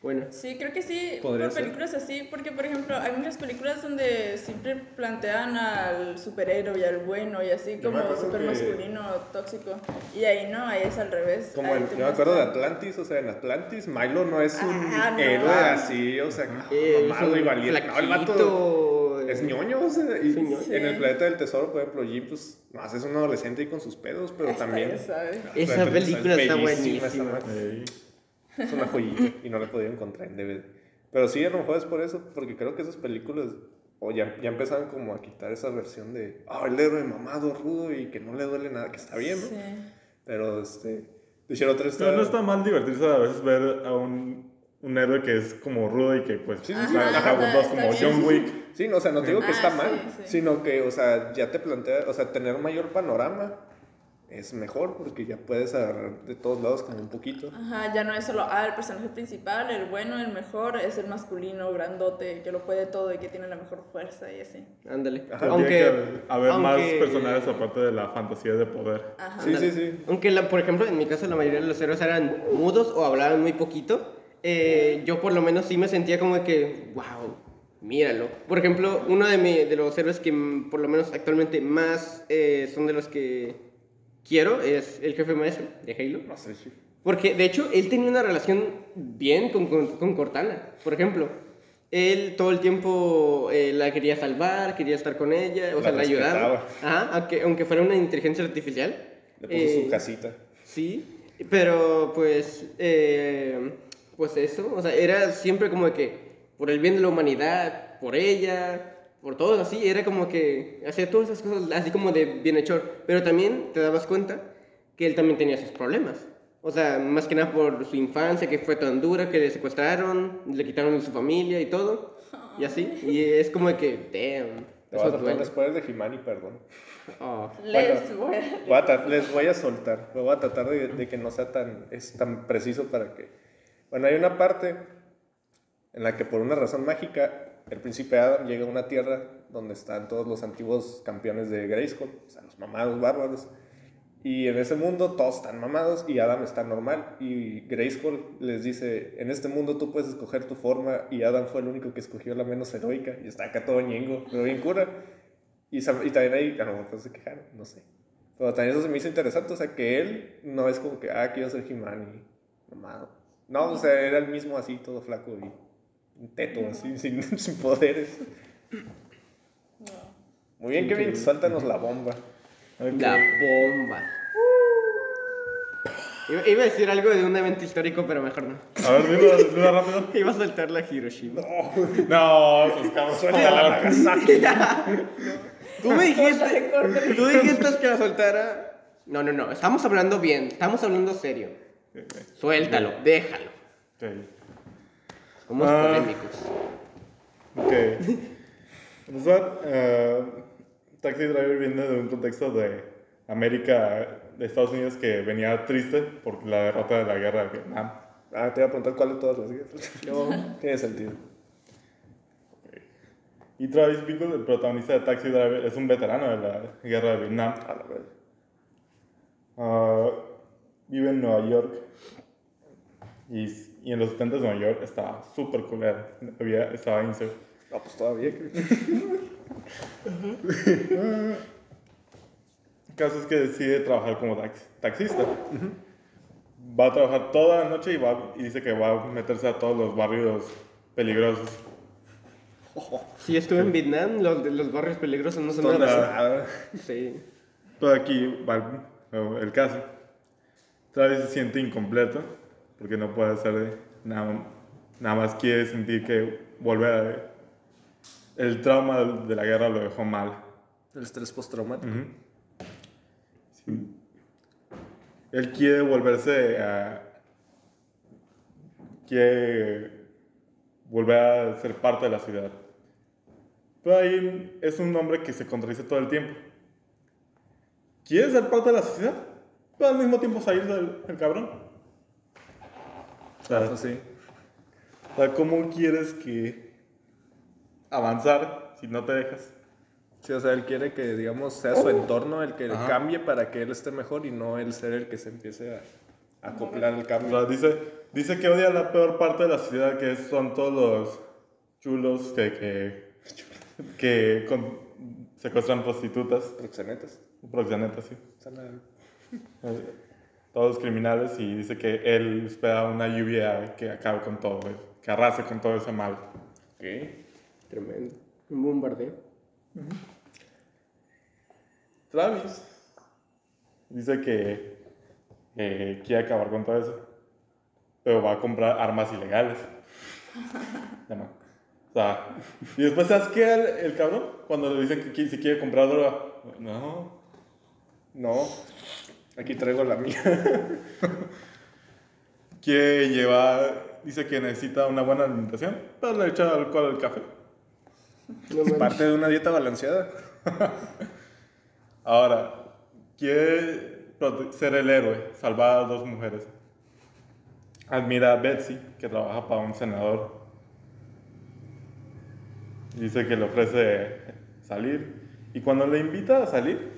Bueno, Sí, creo que sí, Podría por ser. películas así, porque por ejemplo hay muchas películas donde siempre plantean al superhéroe y al bueno y así como super que- masculino, tóxico, y ahí no, ahí es al revés. Como te yo me acuerdo de Atlantis, o sea, en Atlantis Milo no es un Ah, no. héroe así, o sea, eh, mamado y valiente. No, el vato es ñoño, o sea, y Sí, en el planeta del tesoro, por ejemplo, Jim, pues, más es un adolescente y con sus pedos, pero Hasta también... Esa película es está buenísima. madre. Es una joyita y no la he podido encontrar en DVD. Pero sí, a lo mejor es por eso, porque creo que esas películas o ya, ya empezaron como a quitar esa versión de, ah, el héroe mamado, rudo y que no le duele nada, que está bien, ¿no? Sí. Pero, este, dijeron otra Pero no está mal divertirse a veces ver a un, un héroe que es como rudo y que pues Sí, sí, Ajá, como bien. John Wick. Sí, no, o sea, no te digo que Ah, está mal, sí. sino que, o sea, ya te plantea, o sea, tener un mayor panorama es mejor porque ya puedes agarrar de todos lados como un poquito. Ajá, ya no es solo, ah, el personaje principal, el bueno, el mejor, es el masculino, grandote, que lo puede todo y que tiene la mejor fuerza y así. Ándale. Ajá, Aunque haber más personajes aparte de la fantasía de poder. Ajá. Sí, sí, sí. Aunque, la- por ejemplo, en mi caso la mayoría de los héroes eran mudos o hablaban muy poquito, eh, yo por lo menos sí me sentía como que, wow, míralo. Por ejemplo, uno de, mi- de los héroes que por lo menos actualmente más eh, son de los que quiero es el jefe maestro de Halo. No sé, sí. Porque, de hecho, él tenía una relación bien con, con, con Cortana. Por ejemplo, él todo el tiempo eh, la quería salvar, quería estar con ella, o La sea, la ayudaba. Ajá, aunque, aunque fuera una inteligencia artificial. Le puso Eh, su casita. Sí, pero pues eh, pues eso, o sea, era siempre como que por el bien de la humanidad, por ella, por todo así, era como que hacía todas esas cosas así como de bienhechor, pero también te dabas cuenta que él también tenía sus problemas. O sea, más que nada por su infancia, que fue tan dura, que le secuestraron, le quitaron de su familia y todo, y así, y es como de que, damn, Te voy a eso de Jimani, perdón. Oh. Les voy a- Voy a tra- les voy a soltar. Voy a tratar de, de que no sea tan, es tan preciso para que. Bueno, hay una parte en la que por una razón mágica el príncipe Adam llega a una tierra donde están todos los antiguos campeones de Grayskull, o sea, los mamados bárbaros. Y en ese mundo todos están mamados y Adam está normal. Y Grayskull les dice, en este mundo tú puedes escoger tu forma y Adam fue el único que escogió la menos heroica y está acá todo ñengo, pero bien cura. Y, y también ahí, a lo mejor se quejaron, no sé. Pero también eso se me hizo interesante, o sea, que él no es como que, ah, quiero ser He-Man y mamado. No, o sea, era el mismo así, todo flaco y un teto, así, sin, sin poderes. Muy bien, Kevin, suéltanos la bomba. La bomba. Iba, iba a decir algo de un evento histórico, pero mejor no. A ver, dilo, dilo rápido. Iba a saltar la Hiroshima. No, esos cabros. Suelta la Nagasaki. Tú me dijiste, tú dijiste que la soltara. No, no, no, estamos hablando bien, estamos hablando serio. Suéltalo, déjalo. Ok. Somos Ah. polémicos. Ok. Pues, bueno, eh, Taxi Driver viene de un contexto de América, de Estados Unidos, que venía triste por la derrota de la guerra de Vietnam. Ah, te voy a preguntar cuál de todas las guerras. No. Tiene sentido. Y Travis Bickle, el protagonista de Taxi Driver, es un veterano de la guerra de Vietnam. A la verdad. Ah, vive en Nueva York. Y, y en los 70 de Nueva York estaba súper culero. Había, estaba inseguro. No, pues todavía. El caso es que decide trabajar como tax- taxista. Va a trabajar toda la noche y, va, y dice que va a meterse a todos los barrios peligrosos. Si estuve en Vietnam, los, los barrios peligrosos no son No nada. Sí. Pero aquí va el, el caso. Travis se siente incompleto porque no puede hacer nada, nada más quiere sentir que volver a... El trauma de la guerra lo dejó mal. El estrés postraumático. Ujú. Sí. Él quiere volverse a. Quiere volver a ser parte de la ciudad. Pero ahí es un hombre que se contradice todo el tiempo. Quiere ser parte de la sociedad, pero al mismo tiempo salir del el cabrón. O sea, Eso sí. o sea, ¿cómo quieres que avanzar si no te dejas? Sí, o sea, él quiere que, digamos, sea su entorno el que Ajá. cambie para que él esté mejor y no él ser el que se empiece a a acoplar el O cambio. sea, dice, dice que odia la peor parte de la ciudad, que son todos los chulos que, que, que con- secuestran prostitutas, Proxenetas. proxenetas, sí. Todos criminales y dice que él espera una lluvia que acabe con todo, que arrase con todo ese mal. Tremendo. Un bombardeo. Travis dice que eh, quiere acabar con todo eso, pero va a comprar armas ilegales. Ya no. O sea, y después, ¿sabes qué? El, el cabrón, cuando le dicen que si quiere comprar droga, no, No, aquí traigo la mía. quiere llevar, dice que necesita una buena alimentación, pero le echa alcohol al café. No Es parte de una dieta balanceada. Ahora, quiere ser el héroe, salvar a dos mujeres. Admira a Betsy, que trabaja para un senador. Dice que le ofrece salir. Y cuando le invita a salir,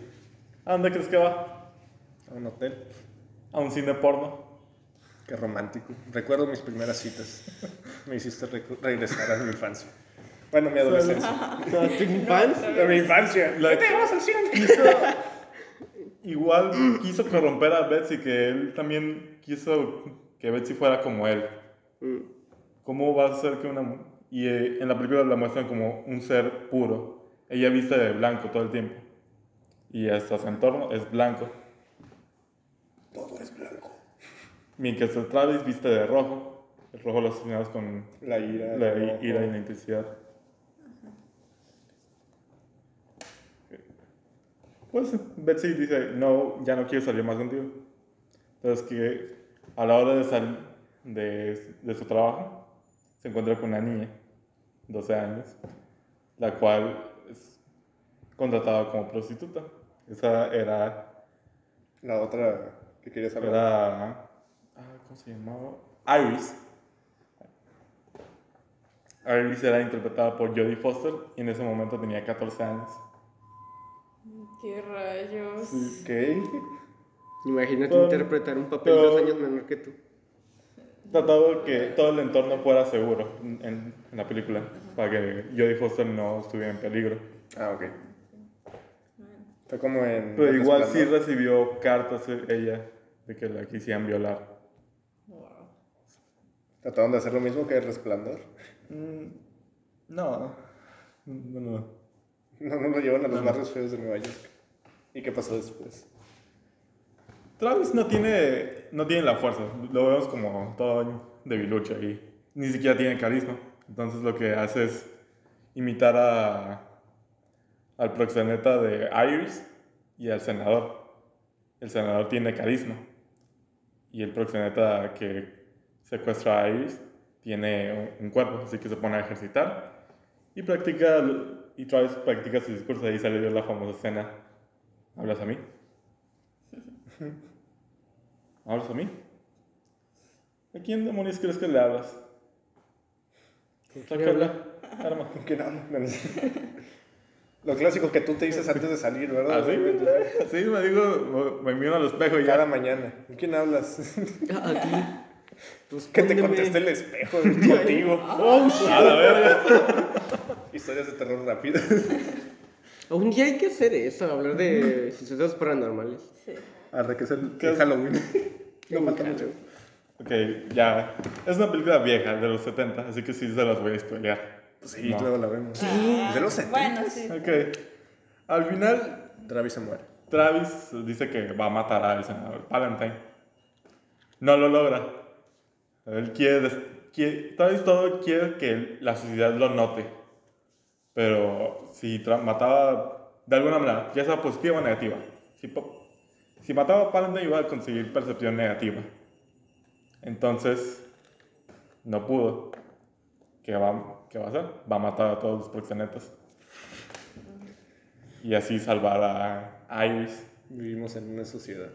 ¿a dónde crees que va? A un hotel. A un cine porno. Qué romántico. Recuerdo mis primeras citas. Me hiciste recu- regresar a mi infancia. Bueno, mi adolescencia. No, ¿Tu infancia? A mi infancia. La- ¿Qué te vas al cine? Quiso, igual quiso corromper a Betsy, que él también quiso que Betsy fuera como él. Mm. ¿Cómo va a ser que una Y eh, en la película la muestran como un ser puro. Ella viste de blanco todo el tiempo. Y hasta su entorno es blanco. Todo es blanco. Mientras el Travis viste de rojo. el rojo lo asociamos con La ira. la ira y la intensidad. Pues Betsy dice, no, ya no quiero salir más contigo. Entonces que a la hora de salir de, de su trabajo, se encuentra con una niña, 12 años, la cual es contratada como prostituta. Esa era La otra que quería saber. era. ¿Cómo se llamaba? Iris. Iris era interpretada por Jodie Foster y en ese momento tenía 14 años. ¿Qué rayos? ¿Qué? Imagínate interpretar un papel pero- dos años menor que tú. Tratado de que todo el entorno fuera seguro en, en la película, para que Jodie Foster no estuviera en peligro. Ah, ok. Fue como en. Pero igual sí recibió cartas ella de que la quisieran violar. Trataron de hacer lo mismo que el resplandor. Mm, no. No, no. No, no lo llevan a los barrios feos de Nueva York. ¿Y qué pasó después? Travis no tiene, no tiene la fuerza. Lo vemos como todo debilucho y ni siquiera tiene carisma. Entonces lo que hace es imitar a, al proxeneta de Iris y al senador. El senador tiene carisma. Y el proxeneta que secuestra a Iris tiene un, cuerpo, así que se pone a ejercitar. Y practica, y Travis practica su discurso. Ahí sale la famosa escena. ¿Hablas a mí? ¿Hablas a mí? ¿A quién demonios crees que le hablas? Sácala, arma. ¿Con quién hablo? Lo clásico que tú te dices antes de salir, ¿verdad? ¿Así? Sí, me digo, me miro al espejo y Cada ya. mañana. ¿Con quién hablas? Ah, A ti. Pues que te contesté el espejo contigo. A la verga. Historias de terror rápidas. Un día hay que hacer eso, hablar de sucesos paranormales. Sí. Ahora que es el, ¿Qué el es? Halloween. No falta mucho. Ok, ya. Es una película vieja, de los 70, así que sí se las voy a spoilear. Pues sí, No. luego la vemos. Ah, Es de los 70. Bueno, sí. Ok. Al final, Travis se muere. Travis dice que va a matar al senador Valentine. No lo logra. Él quiere, quiere- Travis todo quiere que la sociedad lo note. Pero si mataba de alguna manera, ya sea positiva o negativa, si, si mataba a Valentine iba a conseguir percepción negativa. Entonces, no pudo. ¿Qué va, ¿Qué va a hacer? Va a matar a todos los proxenetas. Y así salvar a Iris. Vivimos en una sociedad.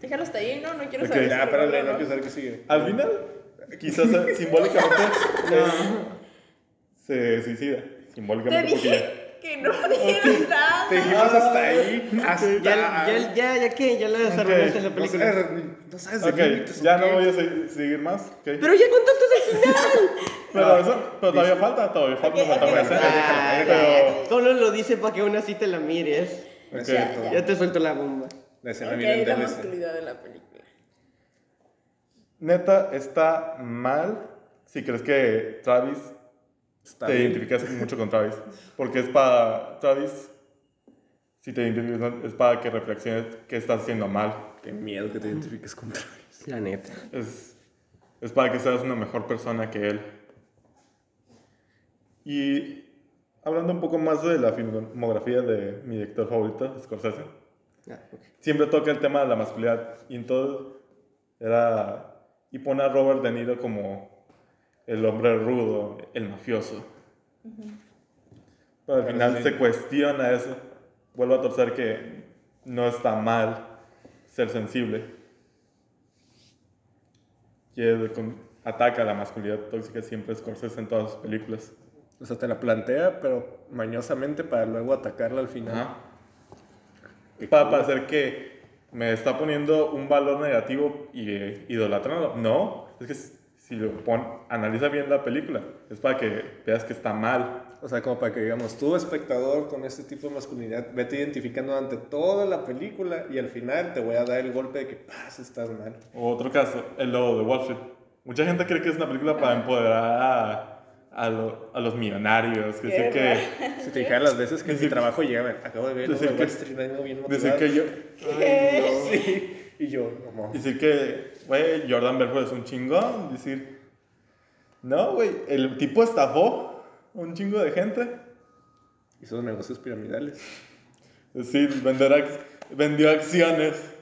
Déjalo hasta ahí, ¿no? No quiero saber. Ya, si espérale, no quiero saber qué sigue. Al final, quizás eh, simbólicamente se suicida. Te Simbólicamente porque ya. dije que no dijeras nada. Te dijimos hasta ahí. Hasta. Ya, ya, ya, ya que, ya la desarrollaste la No película. sabes, no sabes de ya ¿o no voy a se- seguir más. Pero ya contaste el final. Pero, eso, pero todavía falta, todavía falta Ok, falta. Ah, Pero, Solo lo dice para que aún así te la mires. No. Ya te suelto la bomba. La escena la masculinidad de la película. neta, está mal si crees que Travis Está te bien. identificas mucho con Travis. Porque es para Travis, si te identificas, es para que reflexiones qué estás haciendo mal. Qué miedo que te identifiques con Travis. La neta. Es, es para que seas una mejor persona que él. Y hablando un poco más de la filmografía de mi director favorito, Scorsese, Ah, ok. siempre toca el tema de la masculinidad. Y en todo era. Y pone a Robert De Niro como el hombre rudo, el mafioso. Pero al final se cuestiona eso. Vuelvo a torcer que no está mal ser sensible. Y él con- ataca la masculinidad tóxica siempre Scorsese en todas sus películas. O sea, te la plantea, pero mañosamente para luego atacarla al final. Ajá. Para parecer que me está poniendo un valor negativo y eh, idolatrando. No, es que si- lo pon, analiza bien la película, es para que veas que está mal. O sea, como para que digamos, tú espectador con este tipo de masculinidad, vete identificando durante toda la película y al final te voy a dar el golpe de que, paz, estás mal. Otro caso, el lobo de Wall Street. Mucha gente cree que es una película para empoderar a, a, lo- a los millonarios. Que decir que, Si te dijera las veces que en mi Decir- trabajo llega, acabo de ver decir que- Wall Street, vengo bien decir motivado. que yo, Ay, no. Y yo, no. Decir que, güey, Jordan Belfort es un chingón. Decir, no, güey, el tipo estafó a un chingo de gente. Hizo negocios piramidales. Sí, vender ac- vendió acciones.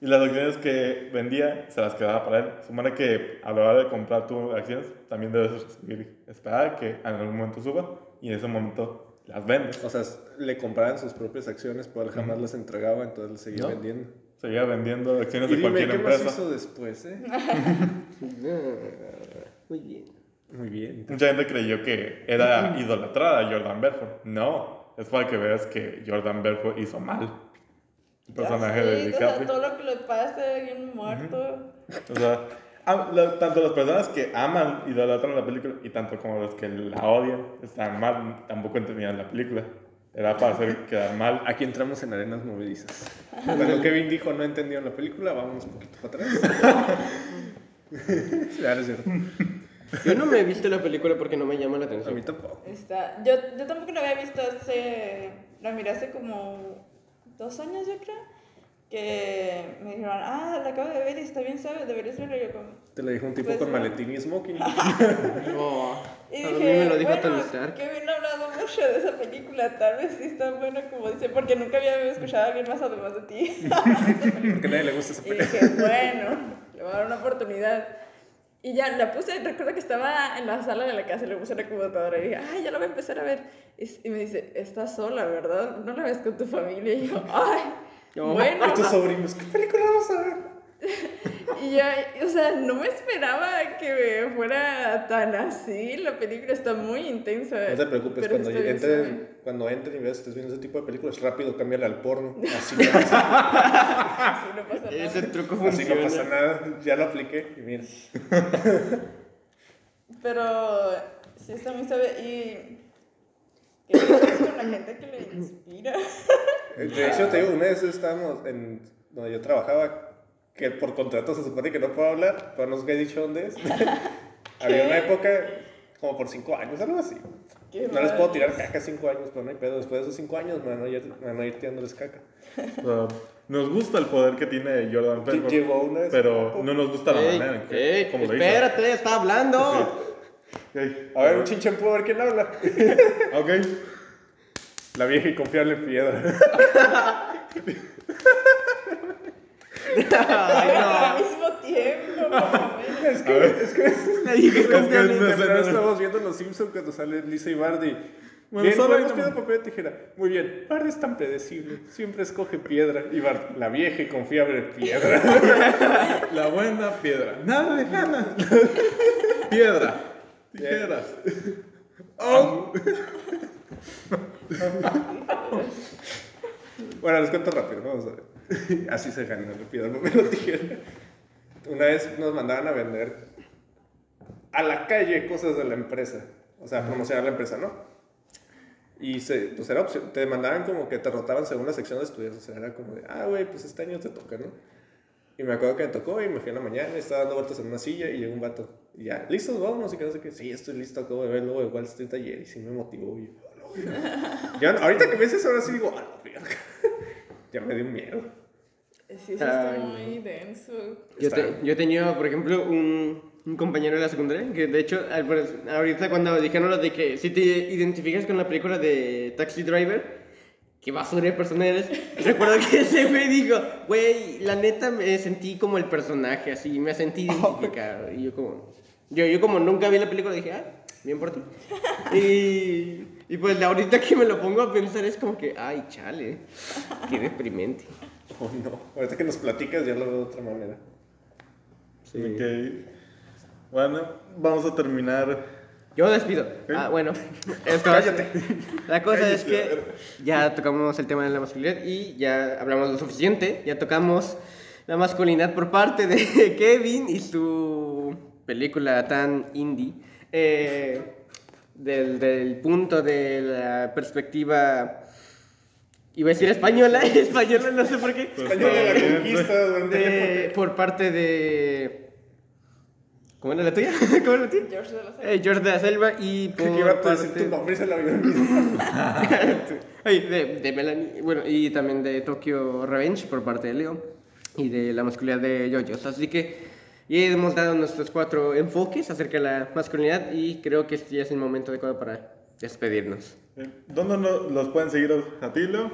Y las acciones que vendía se las quedaba para él. Supone que a la hora de comprar tus acciones también debes recibir- esperar que en algún momento suba y en ese momento las vendes. O sea, le compraban sus propias acciones, pero él jamás las entregaba, entonces les seguía No. vendiendo. Seguía vendiendo acciones Y de dime, cualquier ¿qué más empresa. hizo después, eh? Muy bien. Muy bien. Mucha gente creyó que era idolatrada Jordan Belfort. No, es para que veas que Jordan Belfort hizo mal. El personaje de Sí, o sea, DiCaprio. todo lo que le pasa, bien muerto. O sea, la- tanto las personas que aman, idolatran la película y tanto como los que la odian, están mal, tampoco entendían la película. Era para hacer quedar mal. Aquí entramos en arenas movedizas. Cuando Kevin dijo no entendió la película, vamos un poquito para atrás. Claro, es cierto. Yo no me he visto la película porque no me llama la A mí atención. tampoco. Está, yo, yo tampoco la había visto hace, la miré hace como dos años yo creo, que me dijeron, ah, la acabo de ver y está bien, ¿sabes? Deberías verla. Y yo como, Te lo dijo un tipo Pues con maletín y smoking. Oh, Y a dije, mí me lo dijo bueno. Kevin ha hablado mucho de esa película, tal vez sí está buena como dice, porque nunca había escuchado a alguien más además de ti. Porque a nadie le gusta esa y película. dije, bueno, le voy a dar una oportunidad. Y ya la puse, recuerdo que estaba en la sala de la casa y le puse la computadora y dije, ay, ya la voy a empezar a ver. Y, y me dice, estás sola, ¿verdad? No la ves con tu familia. Y yo, ay, bueno. Y tus sobrinos, ¿qué película vamos a ver? Y yo, o sea, no me esperaba que fuera tan así. La película está muy intensa. No te preocupes, cuando entren, cuando entren y veas que estés viendo ese tipo de películas, rápido cámbiale al porno. Así no, pasa, Sí, no pasa nada. Ese truco así funciona. no pasa nada. Ya lo apliqué y mira. Pero sí está muy suave y... ¿Qué pasa con la gente que le inspira? De hecho, te digo, una vez estábamos en donde yo trabajaba, que por contrato se supone que no puedo hablar, pero no os he dicho dónde es. Había una época, como por cinco años, algo así. Qué No les puedo tirar caca cinco años, pero no hay pedo. Después de esos cinco años me van a ir, me van a ir tirándoles caca. Sea, nos gusta el poder que tiene Jordan Belfort, Llegó una vez. pero no nos gusta la Ey, manera en que ey, como lo espérate, está hablando. Ey, A ver, un chinchampú, a ver quién habla. Ok. La vieja y confiable piedra. Ay, Al mismo tiempo, es que, es que, no. Le dije Es que confiable. no sé, Temprano no sé. estábamos viendo Los Simpsons cuando sale Lisa y Barney. Bueno, bien, solo hay piedra, papel, tijera. Muy bien, Barney es tan predecible. Siempre escoge piedra. Y Bart, la vieja y confiable piedra. La buena piedra. Nada le gana. Piedra. Tijeras. Oh. Bueno, les cuento rápido, vamos a ver. Así se gana la piedra, papel o tijera. Una vez nos mandaban a vender a la calle cosas de la empresa. O sea, promocionar la empresa, ¿no? Y se, pues era opción, te mandaban como que te rotaban según la sección de estudios. O sea, era como de, ah, güey, pues este año te toca, ¿no? Y me acuerdo que me tocó y me fui en la mañana y estaba dando vueltas en una silla y llegó un vato. Y ya, ¿listos? Vámonos. Y que no sé qué. Sí, estoy listo. Acabo de ver luego de Wall Street ayer y sí me motivó. Y yo, ahorita que me dices ahora sí digo, a la verga. ya me dio miedo. Sí, eso está Ay, muy denso. Yo, te- yo tenía, por ejemplo, un, un compañero de la secundaria que, de hecho, al- ahorita cuando dijeron lo de que si te identificas con la película de Taxi Driver, qué basura de persona eres, recuerdo que ese güey dijo, güey, la neta me sentí como el personaje, así, me sentí identificado. Y yo como, yo, yo como nunca vi la película, dije, ah, bien por ti. Y, y pues ahorita que me lo pongo a pensar es como que, ay, chale, qué deprimente. Oh, no. Ahorita que nos platicas ya lo veo de otra manera. Sí. Ok. Bueno, vamos a terminar. Yo despido. Ah, bueno. Esto Cállate. La cosa es Cállate, que ya tocamos el tema de la masculinidad y ya hablamos lo suficiente. Ya tocamos la masculinidad por parte de Kevin y su película tan indie. Eh, del, del punto de la perspectiva. Iba a decir española, española, no sé por qué. Español de la conquista durante De- por parte de. ¿Cómo era la tuya? ¿Cómo era la tuya? George de la Selva. Eh, George de la Selva y por que iba a decir parte- tu nombre y se la mismo. Ay, de, de Melanie, bueno, y también de Tokyo Revenge por parte de Leo. y de la masculinidad de yoyos. Así que ya hemos dado nuestros cuatro enfoques acerca de la masculinidad y creo que este ya es el momento adecuado para despedirnos. Eh, ¿Dónde los pueden seguir a- a ti, Leo?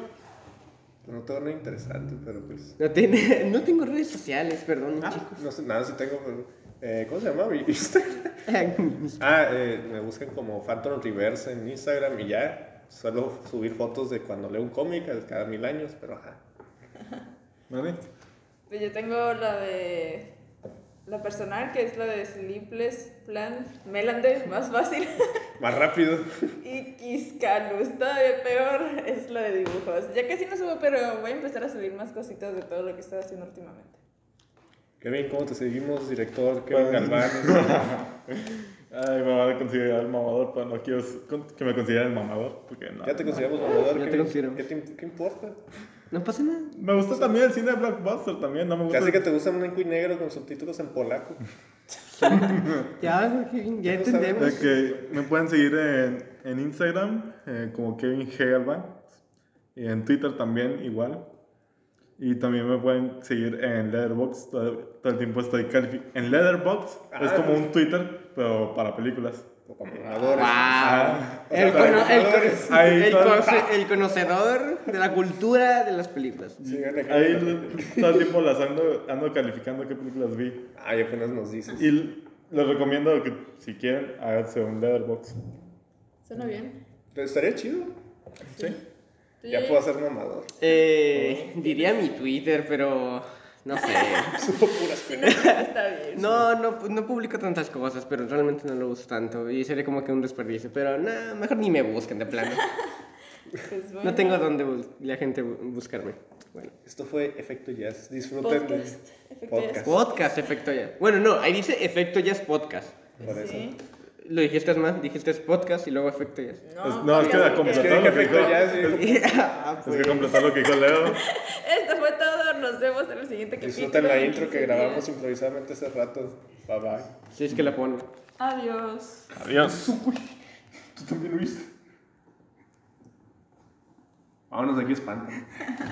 No tengo nada interesante, pero pues. No, tiene- no tengo redes sociales, perdón, No sé, nada, sí tengo. pero, eh, ¿Cómo se llama mi Instagram? chicos. Ah, eh, me buscan como Phantom Reverse en Instagram y ya. Suelo subir fotos de cuando leo un cómic cada mil años, pero ajá. ¿Dani? Pues yo tengo la de. La personal, que es la de Sleepless Plan Melander, más fácil. Más rápido. y Kiskalus, todavía peor, es la de dibujos. Ya casi no subo, pero voy a empezar a subir más cositas de todo lo que estoy haciendo últimamente. Kevin, ¿cómo te seguimos, director? Kevin Galván. Ay, me van a considerar el mamador, pero no quiero que me consideren el mamador, porque no. Ya te consideramos mamador. Ya te Kevin. consideramos. ¿Qué, te- qué importa? No pasa nada. Me gusta también el cine de Blockbuster, también, no me gusta. Casi que te gusta un blanco y negro con subtítulos en polaco. Ya, ya entendemos. De que me pueden seguir en, en Instagram eh, como Kevin G. Galván y en Twitter también igual. Y también me pueden seguir en Letterboxd. Todo, todo el tiempo estoy calificando. En Letterboxd es Ah. como un Twitter, pero para películas. Wow. El, cono- el el todo- conoce- el conocedor de la cultura de las películas. Sí. Ahí todo el tiempo las ando, ando calificando qué películas vi. Ay, apenas nos dices. Y les recomiendo que si quieren, háganse un Letterboxd. Suena bien. Pero estaría chido. Sí. ¿Tú, Ya puedo ser mamador. Eh, diría mi Twitter, pero no sé. Subo puras penas. Está bien. No, no, pu- no publico tantas cosas, pero realmente no lo uso tanto. Y sería como que un desperdicio. Pero nada, mejor ni me busquen de plano. Pues bueno. No tengo dónde la gente bu- buscarme. Bueno. Esto fue Efecto Jazz. Disfruten Podcast. Efecto podcast. Podcast, efecto ya. Bueno, no, ahí dice efecto jazz podcast. Por eso. Sí. Lo dijiste más, dijiste podcast y luego efecto jazz. No, es que completó Es que dije lo que Efecto dijo. Jazz. Es que completar lo que dijo Leo. Esto fue todo. Nos vemos en el siguiente capítulo. Disfruten la intro que 15 grabamos días. improvisadamente hace rato. Bye bye. Si es que la pone. Adiós. Adiós. Tú también lo viste. Vámonos de aquí, espanto.